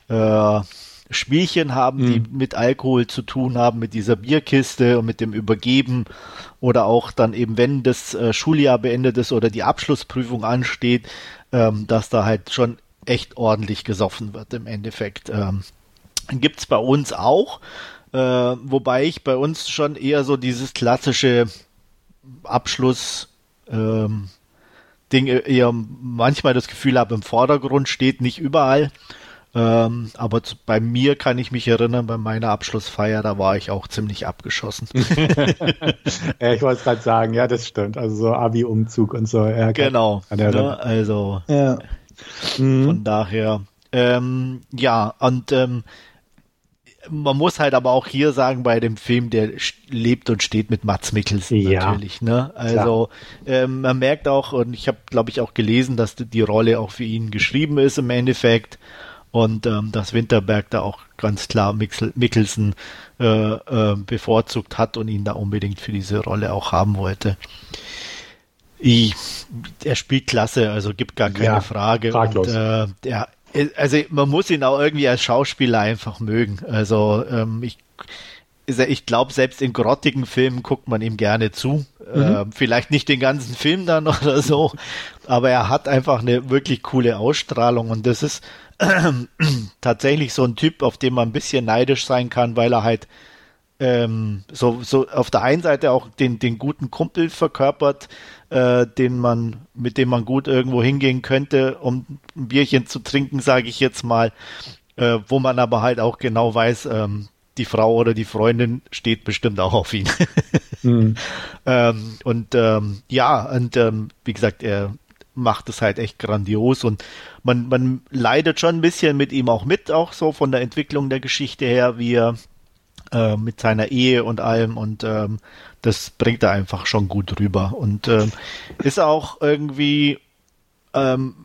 äh, Spielchen haben, mhm. die mit Alkohol zu tun haben, mit dieser Bierkiste und mit dem Übergeben oder auch dann eben, wenn das äh, Schuljahr beendet ist oder die Abschlussprüfung ansteht, ähm, dass da halt schon echt ordentlich gesoffen wird im Endeffekt. Ähm, gibt's bei uns auch. Äh, wobei ich bei uns schon eher so dieses klassische Abschluss ähm, Ding eher manchmal das Gefühl habe, im Vordergrund steht, nicht überall. Ähm, aber zu, bei mir kann ich mich erinnern, bei meiner Abschlussfeier, da war ich auch ziemlich abgeschossen. ja, ich wollte gerade sagen, ja, das stimmt. Also so Abi-Umzug und so. Ja, genau. Kann, kann ne, also ja. von mhm. daher. Ähm, ja, und ähm, man muss halt aber auch hier sagen, bei dem Film, der lebt und steht mit Mats Mikkelsen ja, natürlich. Ne? Also ähm, man merkt auch, und ich habe, glaube ich, auch gelesen, dass die Rolle auch für ihn geschrieben ist im Endeffekt. Und ähm, dass Winterberg da auch ganz klar Mikkelsen äh, äh, bevorzugt hat und ihn da unbedingt für diese Rolle auch haben wollte. Ich, er spielt klasse, also gibt gar keine ja, Frage. Fraglos. Und, äh, der, also man muss ihn auch irgendwie als Schauspieler einfach mögen. Also ähm, ich, ich glaube, selbst in grottigen Filmen guckt man ihm gerne zu. Mhm. Äh, vielleicht nicht den ganzen Film dann oder so, aber er hat einfach eine wirklich coole Ausstrahlung und das ist äh, tatsächlich so ein Typ, auf den man ein bisschen neidisch sein kann, weil er halt ähm, so, so auf der einen Seite auch den, den guten Kumpel verkörpert, äh, den man, mit dem man gut irgendwo hingehen könnte, um ein Bierchen zu trinken, sage ich jetzt mal, äh, wo man aber halt auch genau weiß, ähm, die Frau oder die Freundin steht bestimmt auch auf ihn. mhm. ähm, und ähm, ja, und ähm, wie gesagt, er macht es halt echt grandios und man, man leidet schon ein bisschen mit ihm auch mit, auch so von der Entwicklung der Geschichte her, wie er äh, mit seiner Ehe und allem und ähm, das bringt er einfach schon gut rüber und ähm, ist auch irgendwie ähm,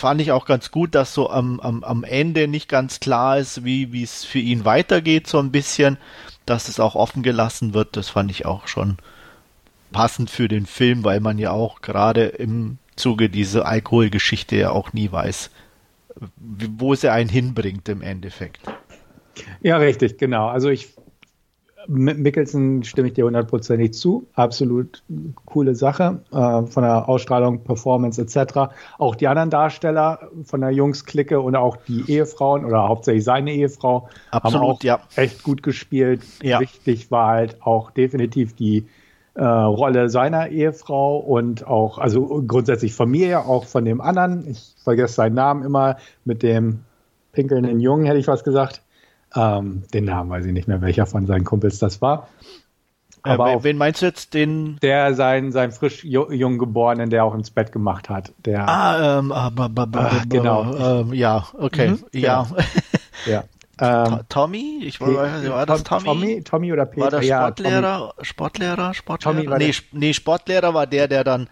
fand ich auch ganz gut, dass so am, am, am Ende nicht ganz klar ist, wie es für ihn weitergeht so ein bisschen, dass es auch offen gelassen wird. Das fand ich auch schon passend für den Film, weil man ja auch gerade im Zuge dieser Alkoholgeschichte ja auch nie weiß, wo sie einen hinbringt im Endeffekt. Ja, richtig, genau. Also ich mit Mickelson stimme ich dir hundertprozentig zu. Absolut coole Sache. Äh, von der Ausstrahlung, Performance etc. Auch die anderen Darsteller von der Jungs-Clique und auch die Ehefrauen oder hauptsächlich seine Ehefrau Absolut, haben auch ja. echt gut gespielt. Ja. Wichtig war halt auch definitiv die äh, Rolle seiner Ehefrau und auch, also grundsätzlich von mir, auch von dem anderen. Ich vergesse seinen Namen immer mit dem pinkelnden Jungen, hätte ich was gesagt. Ähm, den Namen weiß ich nicht mehr, welcher von seinen Kumpels das war. Äh, Aber äh, wen meinst du jetzt? Den der sein sein frisch jung geborenen, der auch ins Bett gemacht hat. Der ah ähm, ah, Ach, genau. Ähm, ja, okay, mhm, ja. Genau. ja. Ähm, Tommy? Ich war, war das Tommy? Tommy? Tommy oder Peter? War das Sportlehrer? Ja, Sportlehrer? Sportlehrer? Tommy war nee, nee, Sportlehrer war der, der dann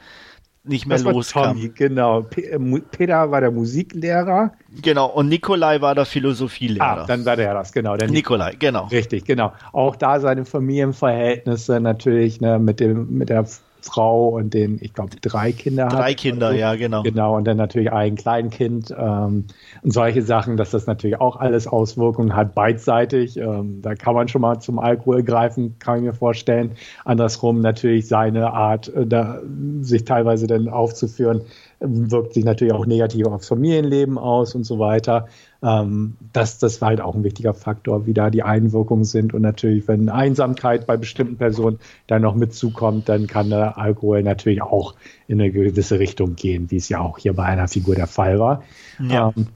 nicht mehr das loskam. Tommy, genau. Äh, Peter war der Musiklehrer. Genau, und Nikolai war der Philosophielehrer. Ah, dann war der das, genau. Der Nikolai, genau. Richtig, genau. Auch da seine Familienverhältnisse natürlich ne, mit, dem, mit der Frau und den, ich glaube, drei Kinder drei hat. Drei Kinder, ja, genau. Genau, und dann natürlich ein Kleinkind ähm, und solche Sachen, dass das natürlich auch alles Auswirkungen hat, beidseitig. Ähm, da kann man schon mal zum Alkohol greifen, kann ich mir vorstellen. Andersrum natürlich seine Art, äh, da, sich teilweise dann aufzuführen, wirkt sich natürlich auch negativ aufs Familienleben aus und so weiter. Ähm, das, das war halt auch ein wichtiger Faktor, wie da die Einwirkungen sind. Und natürlich, wenn Einsamkeit bei bestimmten Personen dann noch mitzukommt, dann kann der Alkohol natürlich auch in eine gewisse Richtung gehen, wie es ja auch hier bei einer Figur der Fall war. Ja. Ähm,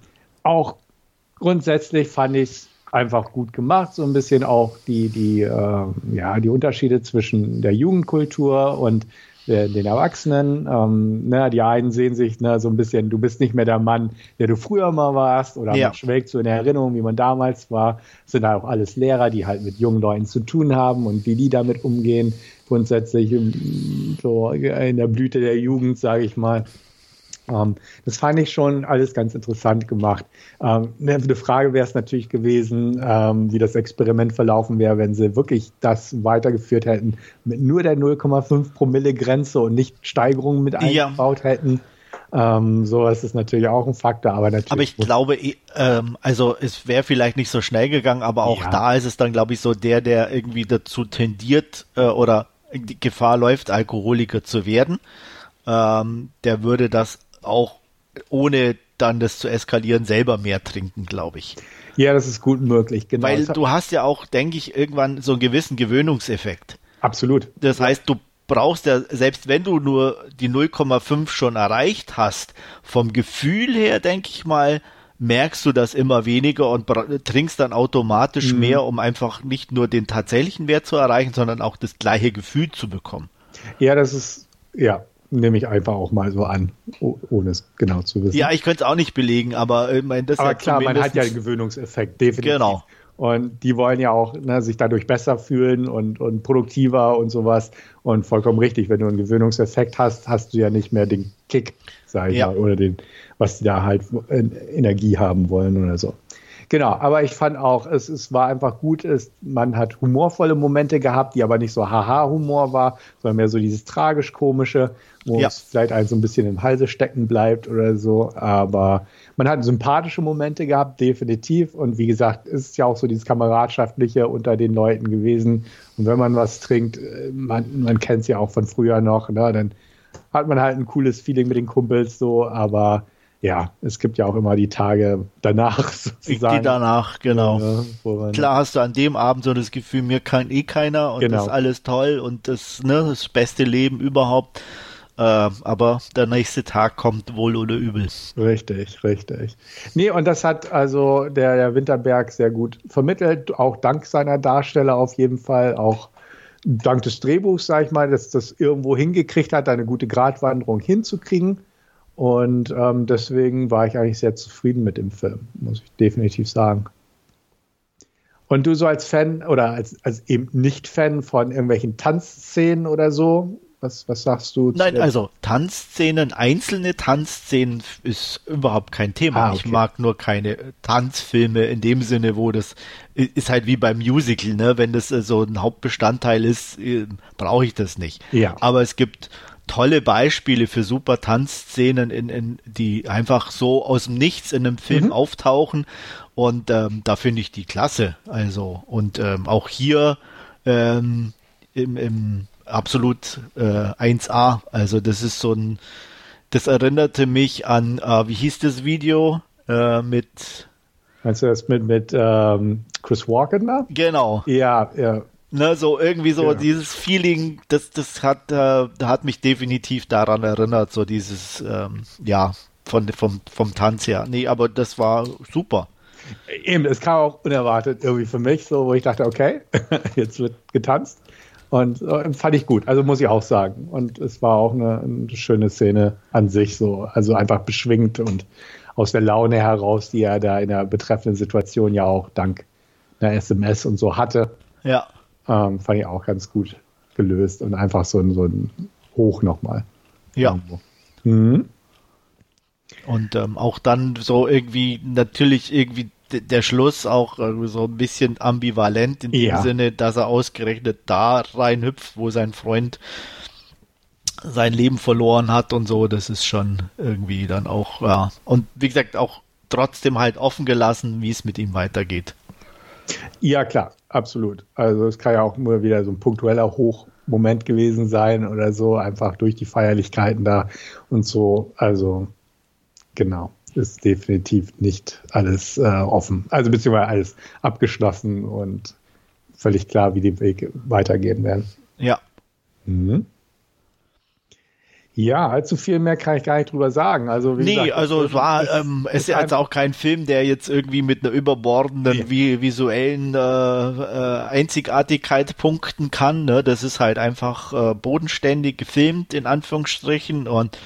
auch grundsätzlich fand ich es einfach gut gemacht, so ein bisschen auch die, die, äh, ja, die Unterschiede zwischen der Jugendkultur und den Erwachsenen. Ähm, ne, die einen sehen sich ne, so ein bisschen, du bist nicht mehr der Mann, der du früher mal warst, oder ja. man schwelgt so in Erinnerung, wie man damals war. Das sind halt auch alles Lehrer, die halt mit jungen Leuten zu tun haben und wie die damit umgehen. Grundsätzlich so in der Blüte der Jugend, sage ich mal. Ähm, das fand ich schon alles ganz interessant gemacht. Ähm, eine Frage wäre es natürlich gewesen, ähm, wie das Experiment verlaufen wäre, wenn sie wirklich das weitergeführt hätten mit nur der 0,5 Promille Grenze und nicht Steigerungen mit eingebaut ja. hätten. Ähm, so ist es natürlich auch ein Faktor, aber natürlich. Aber ich glaube, ähm, also es wäre vielleicht nicht so schnell gegangen, aber auch ja. da ist es dann, glaube ich, so der, der irgendwie dazu tendiert äh, oder die Gefahr läuft, Alkoholiker zu werden. Ähm, der würde das auch ohne dann das zu eskalieren selber mehr trinken, glaube ich. Ja, das ist gut möglich, genau. Weil du hast ja auch, denke ich, irgendwann so einen gewissen Gewöhnungseffekt. Absolut. Das heißt, du brauchst ja, selbst wenn du nur die 0,5 schon erreicht hast, vom Gefühl her, denke ich mal, merkst du das immer weniger und trinkst dann automatisch mhm. mehr, um einfach nicht nur den tatsächlichen Wert zu erreichen, sondern auch das gleiche Gefühl zu bekommen. Ja, das ist, ja, nehme ich einfach auch mal so an, ohne es genau zu wissen. Ja, ich könnte es auch nicht belegen, aber äh, mein, das Aber klar, man hat ja einen Gewöhnungseffekt, definitiv. Genau. Und die wollen ja auch ne, sich dadurch besser fühlen und, und produktiver und sowas. Und vollkommen richtig, wenn du einen Gewöhnungseffekt hast, hast du ja nicht mehr den Kick, sag ich ja. mal, oder den, was die da halt Energie haben wollen oder so. Genau, aber ich fand auch, es, es war einfach gut, es, man hat humorvolle Momente gehabt, die aber nicht so Haha-Humor war, sondern mehr so dieses tragisch-komische, wo ja. es vielleicht ein so ein bisschen im Halse stecken bleibt oder so. Aber man hat sympathische Momente gehabt, definitiv. Und wie gesagt, ist ja auch so dieses Kameradschaftliche unter den Leuten gewesen. Und wenn man was trinkt, äh, man, man kennt es ja auch von früher noch, ne, dann hat man halt ein cooles Feeling mit den Kumpels so, aber ja, es gibt ja auch immer die Tage danach sozusagen. Die danach, genau. Ja, Klar hast du an dem Abend so das Gefühl, mir kann eh keiner und genau. das ist alles toll und das, ne, das beste Leben überhaupt. Äh, aber der nächste Tag kommt wohl oder übel. Richtig, richtig. Nee, und das hat also der, der Winterberg sehr gut vermittelt, auch dank seiner Darsteller auf jeden Fall, auch dank des Drehbuchs, sag ich mal, dass das irgendwo hingekriegt hat, eine gute Gratwanderung hinzukriegen. Und ähm, deswegen war ich eigentlich sehr zufrieden mit dem Film, muss ich definitiv sagen. Und du so als Fan oder als, als eben Nicht-Fan von irgendwelchen Tanzszenen oder so, was, was sagst du? Nein, also Tanzszenen, einzelne Tanzszenen ist überhaupt kein Thema. Ah, okay. Ich mag nur keine Tanzfilme in dem Sinne, wo das ist halt wie beim Musical, ne? Wenn das äh, so ein Hauptbestandteil ist, äh, brauche ich das nicht. Ja. Aber es gibt tolle Beispiele für super Tanzszenen, in, in, die einfach so aus dem Nichts in einem Film mhm. auftauchen. Und ähm, da finde ich die klasse. Also, und ähm, auch hier ähm, im, im absolut äh, 1A. Also, das ist so ein, das erinnerte mich an, äh, wie hieß das Video äh, mit. Meinst du das mit, mit ähm, Chris Walken da? Genau. Ja, ja. Ne, so irgendwie so ja. dieses Feeling, das, das hat, äh, hat mich definitiv daran erinnert, so dieses, ähm, ja, von, vom, vom Tanz her. Nee, aber das war super. Eben, es kam auch unerwartet irgendwie für mich, so, wo ich dachte, okay, jetzt wird getanzt. Und äh, fand ich gut, also muss ich auch sagen. Und es war auch eine, eine, schöne Szene an sich, so, also einfach beschwingt und aus der Laune heraus, die er da in der betreffenden Situation ja auch dank einer SMS und so hatte. Ja. Ähm, fand ich auch ganz gut gelöst und einfach so ein, so ein Hoch nochmal. Ja. Mhm. Und ähm, auch dann so irgendwie, natürlich irgendwie der Schluss auch so ein bisschen ambivalent in dem ja. Sinne, dass er ausgerechnet da reinhüpft, wo sein Freund sein Leben verloren hat und so, das ist schon irgendwie dann auch, ja. Und wie gesagt, auch trotzdem halt offen gelassen, wie es mit ihm weitergeht. Ja, klar, absolut. Also es kann ja auch nur wieder so ein punktueller Hochmoment gewesen sein oder so, einfach durch die Feierlichkeiten da und so. Also genau, ist definitiv nicht alles äh, offen. Also beziehungsweise alles abgeschlossen und völlig klar, wie die Wege weitergehen werden. Ja. Mhm. Ja, allzu viel mehr kann ich gar nicht drüber sagen. Also, wie nee, gesagt, also es war, ähm, es ist ja jetzt auch kein Film, der jetzt irgendwie mit einer überbordenden nee. visuellen äh, äh, Einzigartigkeit punkten kann. Ne? Das ist halt einfach äh, bodenständig gefilmt, in Anführungsstrichen. Und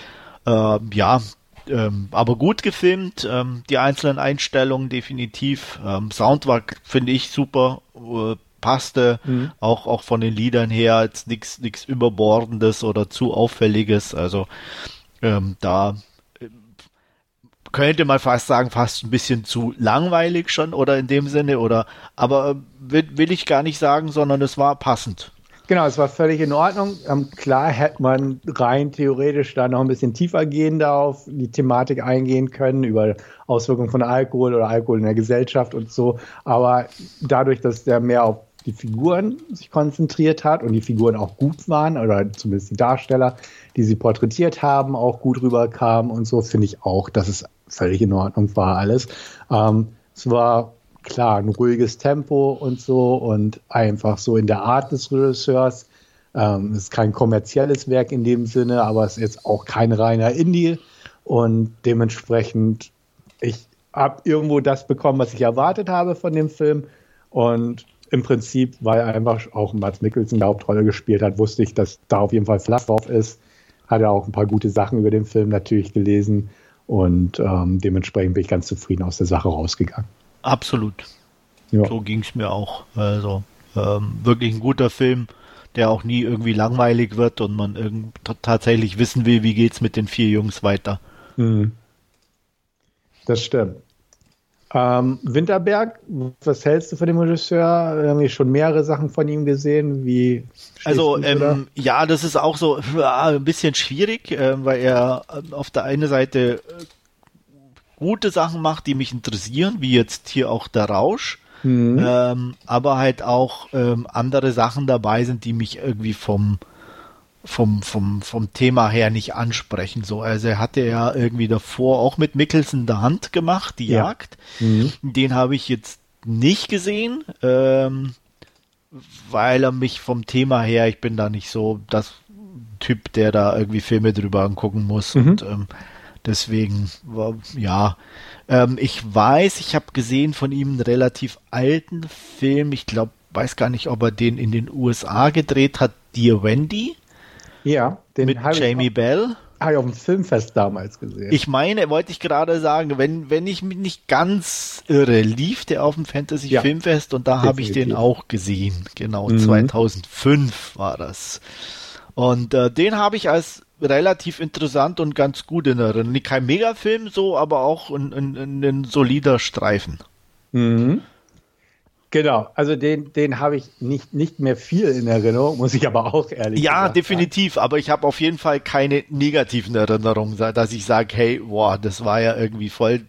äh, ja, ähm, aber gut gefilmt. Ähm, die einzelnen Einstellungen definitiv. Ähm, Sound war, finde ich, super. Äh, passte, mhm. auch, auch von den Liedern her, jetzt nichts nichts Überbordendes oder zu Auffälliges. Also ähm, da äh, könnte man fast sagen, fast ein bisschen zu langweilig schon oder in dem Sinne oder aber äh, will, will ich gar nicht sagen, sondern es war passend. Genau, es war völlig in Ordnung. Ähm, klar hätte man rein theoretisch da noch ein bisschen tiefer gehender auf die Thematik eingehen können, über Auswirkungen von Alkohol oder Alkohol in der Gesellschaft und so. Aber dadurch, dass der mehr auf die Figuren sich konzentriert hat und die Figuren auch gut waren, oder zumindest die Darsteller, die sie porträtiert haben, auch gut rüberkamen und so, finde ich auch, dass es völlig in Ordnung war alles. Ähm, es war klar ein ruhiges Tempo und so und einfach so in der Art des Regisseurs. Ähm, es ist kein kommerzielles Werk in dem Sinne, aber es ist jetzt auch kein reiner Indie und dementsprechend ich habe irgendwo das bekommen, was ich erwartet habe von dem Film und im Prinzip, weil einfach auch Mats Mikkelsen die Hauptrolle gespielt hat, wusste ich, dass da auf jeden Fall Flash drauf ist. Hatte auch ein paar gute Sachen über den Film natürlich gelesen und ähm, dementsprechend bin ich ganz zufrieden aus der Sache rausgegangen. Absolut. Ja. So ging es mir auch. Also ähm, wirklich ein guter Film, der auch nie irgendwie langweilig wird und man tatsächlich wissen will, wie geht's mit den vier Jungs weiter. Mhm. Das stimmt. Ähm, Winterberg, was hältst du von dem Regisseur? Wir haben hier schon mehrere Sachen von ihm gesehen. Wie also ähm, ja, das ist auch so ja, ein bisschen schwierig, äh, weil er äh, auf der einen Seite äh, gute Sachen macht, die mich interessieren, wie jetzt hier auch der Rausch. Mhm. Ähm, aber halt auch ähm, andere Sachen dabei sind, die mich irgendwie vom vom, vom, vom Thema her nicht ansprechen. So, also er hatte ja irgendwie davor auch mit Mickelson der Hand gemacht, die ja. Jagd. Mhm. Den habe ich jetzt nicht gesehen, ähm, weil er mich vom Thema her, ich bin da nicht so das Typ, der da irgendwie Filme drüber angucken muss. Mhm. Und ähm, deswegen, ja, ähm, ich weiß, ich habe gesehen von ihm einen relativ alten Film. Ich glaube, weiß gar nicht, ob er den in den USA gedreht hat, Dear Wendy. Ja, den mit Jamie Bell. Habe ich auf dem Filmfest damals gesehen. Ich meine, wollte ich gerade sagen, wenn, wenn ich mich nicht ganz irre, lief der auf dem Fantasy ja, Filmfest und da habe ich den auch gesehen. Genau, mhm. 2005 war das. Und äh, den habe ich als relativ interessant und ganz gut in Erinnerung. Kein Megafilm so, aber auch ein, ein, ein solider Streifen. Mhm. Genau, also den, den habe ich nicht, nicht mehr viel in Erinnerung, muss ich aber auch ehrlich ja, sagen. Ja, definitiv, aber ich habe auf jeden Fall keine negativen Erinnerungen, dass ich sage, hey, boah, das war ja irgendwie voll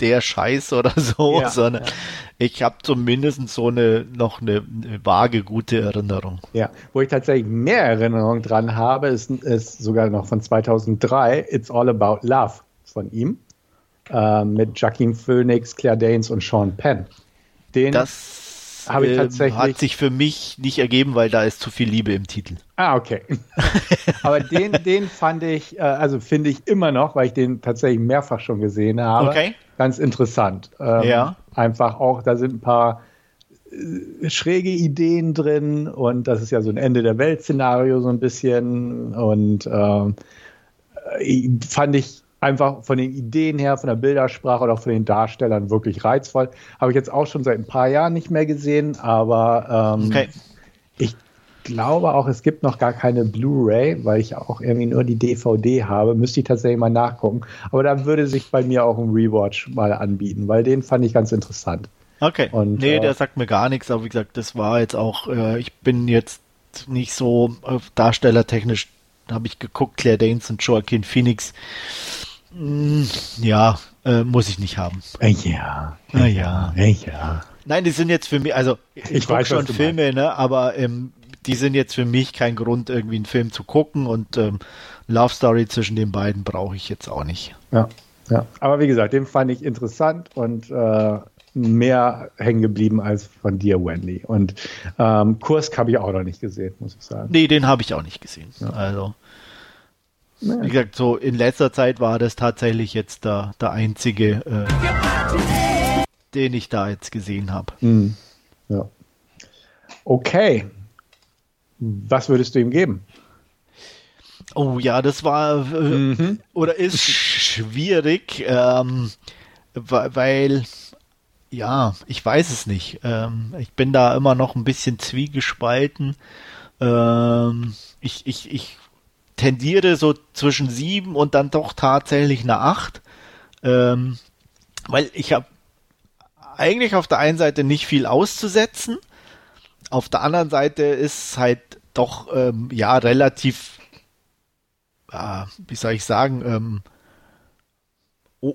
der Scheiß oder so, ja, sondern ja. ich habe zumindest so eine noch eine, eine, vage gute Erinnerung. Ja, wo ich tatsächlich mehr Erinnerung dran habe, ist, ist sogar noch von 2003, It's All About Love von ihm, äh, mit Joaquin Phoenix, Claire Danes und Sean Penn. Den das habe ich ähm, tatsächlich. Hat sich für mich nicht ergeben, weil da ist zu viel Liebe im Titel. Ah, okay. Aber den, den fand ich, äh, also finde ich immer noch, weil ich den tatsächlich mehrfach schon gesehen habe. Okay. Ganz interessant. Ähm, ja. Einfach auch, da sind ein paar äh, schräge Ideen drin und das ist ja so ein Ende der Welt-Szenario so ein bisschen und ähm, äh, fand ich einfach von den Ideen her, von der Bildersprache oder auch von den Darstellern wirklich reizvoll. Habe ich jetzt auch schon seit ein paar Jahren nicht mehr gesehen, aber ähm, okay. ich glaube auch, es gibt noch gar keine Blu-ray, weil ich auch irgendwie nur die DVD habe. Müsste ich tatsächlich mal nachgucken. Aber da würde sich bei mir auch ein Rewatch mal anbieten, weil den fand ich ganz interessant. Okay. Und, nee, äh, der sagt mir gar nichts, aber wie gesagt, das war jetzt auch, äh, ich bin jetzt nicht so äh, darstellertechnisch habe ich geguckt, Claire Danes und Joaquin Phoenix. Hm, ja, äh, muss ich nicht haben. Ja. Ja, ja. Ja. Nein, die sind jetzt für mich, also ich, Ich weiß, schon Filme, ne, aber ähm, die sind jetzt für mich kein Grund, irgendwie einen Film zu gucken und ähm, Love Story zwischen den beiden brauche ich jetzt auch nicht. Ja, ja. Aber wie gesagt, den fand ich interessant und äh, mehr hängen geblieben als von dir, Wendy. Und ähm, Kursk habe ich auch noch nicht gesehen, muss ich sagen. Nee, den habe ich auch nicht gesehen. Also, wie gesagt, so in letzter Zeit war das tatsächlich jetzt der, der einzige, äh, den ich da jetzt gesehen habe. Hm. Ja. Okay. Was würdest du ihm geben? Oh ja, das war äh, Mhm. oder ist schwierig, ähm, weil ja, ich weiß es nicht. Ähm, ich bin da immer noch ein bisschen zwiegespalten. Ähm, ich, ich, ich tendiere so zwischen sieben und dann doch tatsächlich eine acht, ähm, weil ich habe eigentlich auf der einen Seite nicht viel auszusetzen, auf der anderen Seite ist halt doch ähm, ja relativ äh, wie soll ich sagen, ähm,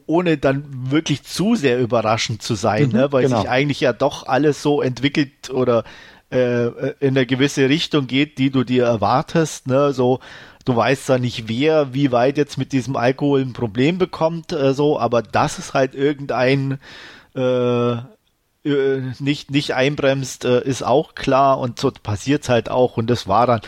ohne dann wirklich zu sehr überraschend zu sein, Mhm, ne? weil genau. sich eigentlich ja doch alles so entwickelt oder äh, in eine gewisse Richtung geht, die du dir erwartest. Ne? So, du weißt zwar nicht, wer wie weit jetzt mit diesem Alkohol ein Problem bekommt, äh, so, aber dass es halt irgendein äh, äh, nicht, nicht einbremst, äh, ist auch klar und so passiert's halt auch und das war dann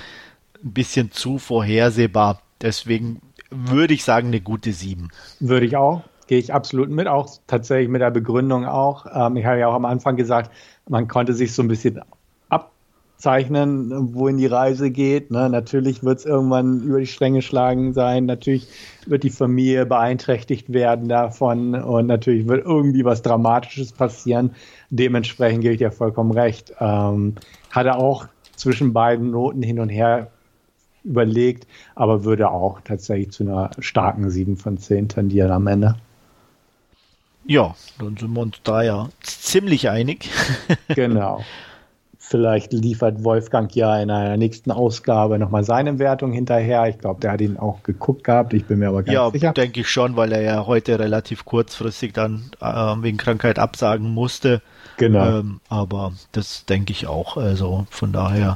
ein bisschen zu vorhersehbar. Deswegen würde ich sagen, eine gute 7. Würde ich auch. Gehe ich absolut mit, auch tatsächlich mit der Begründung auch. Ähm, ich habe ja auch am Anfang gesagt, man konnte sich so ein bisschen abzeichnen, wohin die Reise geht. Ne? Natürlich wird es irgendwann über die Stränge schlagen sein. Natürlich wird die Familie beeinträchtigt werden davon und natürlich wird irgendwie was Dramatisches passieren. Dementsprechend gebe ich dir vollkommen recht. Ähm, hatte auch zwischen beiden Noten hin und her überlegt, aber würde auch tatsächlich zu einer starken 7 von 10 tendieren am Ende. Ja, dann sind wir uns da ja ziemlich einig. Genau. Vielleicht liefert Wolfgang ja in einer nächsten Ausgabe nochmal seine Wertung hinterher. Ich glaube, der hat ihn auch geguckt gehabt. Ich bin mir aber ganz ja, sicher. denke ich schon, weil er ja heute relativ kurzfristig dann äh, wegen Krankheit absagen musste. Genau. Ähm, aber das denke ich auch. Also von daher.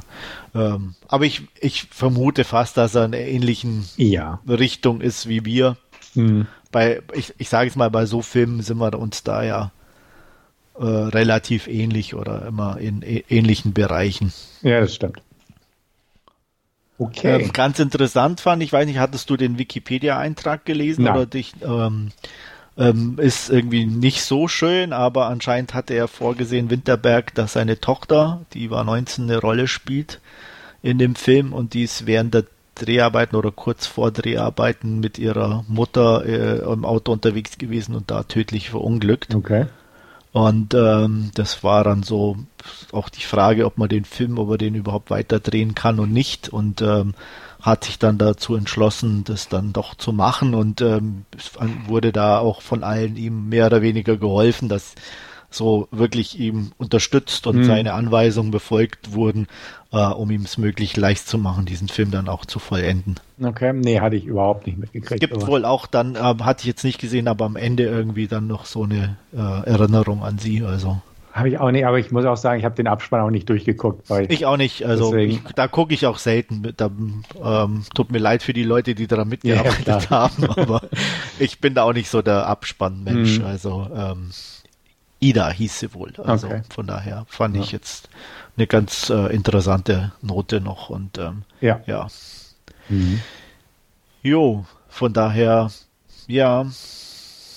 Ähm, aber ich, ich vermute fast, dass er in einer ähnlichen ja. Richtung ist wie wir. Hm. bei, ich, ich sage jetzt mal, bei so Filmen sind wir uns da ja äh, relativ ähnlich oder immer in ähnlichen Bereichen. Ja, das stimmt. Okay. Ähm, ganz interessant fand, ich weiß nicht, hattest du den Wikipedia-Eintrag gelesen Nein. oder dich, ähm, ähm, ist irgendwie nicht so schön, aber anscheinend hatte er vorgesehen, Winterberg, dass seine Tochter, die war 19, eine Rolle spielt in dem Film und die ist während der Dreharbeiten oder kurz vor Dreharbeiten mit ihrer Mutter äh, im Auto unterwegs gewesen und da tödlich verunglückt. okay. Und ähm, das war dann so auch die Frage, ob man den Film, ob er den überhaupt weiter drehen kann und nicht. Und ähm, hat sich dann dazu entschlossen, das dann doch zu machen. Und ähm, wurde da auch von allen ihm mehr oder weniger geholfen, dass so wirklich ihm unterstützt und Mhm. seine Anweisungen befolgt wurden, äh, um ihm es möglich leicht zu machen, diesen Film dann auch zu vollenden. Okay. Nee, hatte ich überhaupt nicht mitgekriegt. Gibt aber- wohl auch dann, ähm, hatte ich jetzt nicht gesehen, aber am Ende irgendwie dann noch so eine äh, Erinnerung an sie. Also Habe ich auch nicht, aber ich muss auch sagen, ich habe den Abspann auch nicht durchgeguckt. Ich auch nicht. Also ich, da gucke ich auch selten. Da, ähm, tut mir leid für die Leute, die daran mitgearbeitet klar. haben, aber ich bin da auch nicht so der Abspannmensch. Mhm. Also ähm, Ida hieß sie wohl. Also Okay. von daher fand Ja. ich jetzt eine ganz äh, interessante Note noch und ähm, ja. ja. Mhm. Jo, von daher, ja,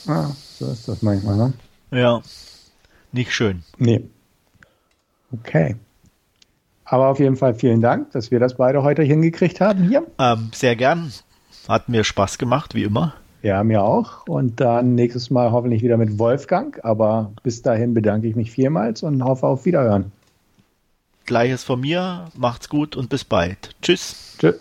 Ah, so ist das manchmal, ne? ja, nicht schön. Nee. Okay. Aber auf jeden Fall vielen Dank, dass wir das beide heute hingekriegt haben hier. Ähm, sehr gern. Hat mir Spaß gemacht, wie immer. Ja, mir auch. Und dann nächstes Mal hoffentlich wieder mit Wolfgang. Aber bis dahin bedanke ich mich vielmals und hoffe auf Wiederhören. Gleiches von mir. Macht's gut und bis bald. Tschüss. Tschüss.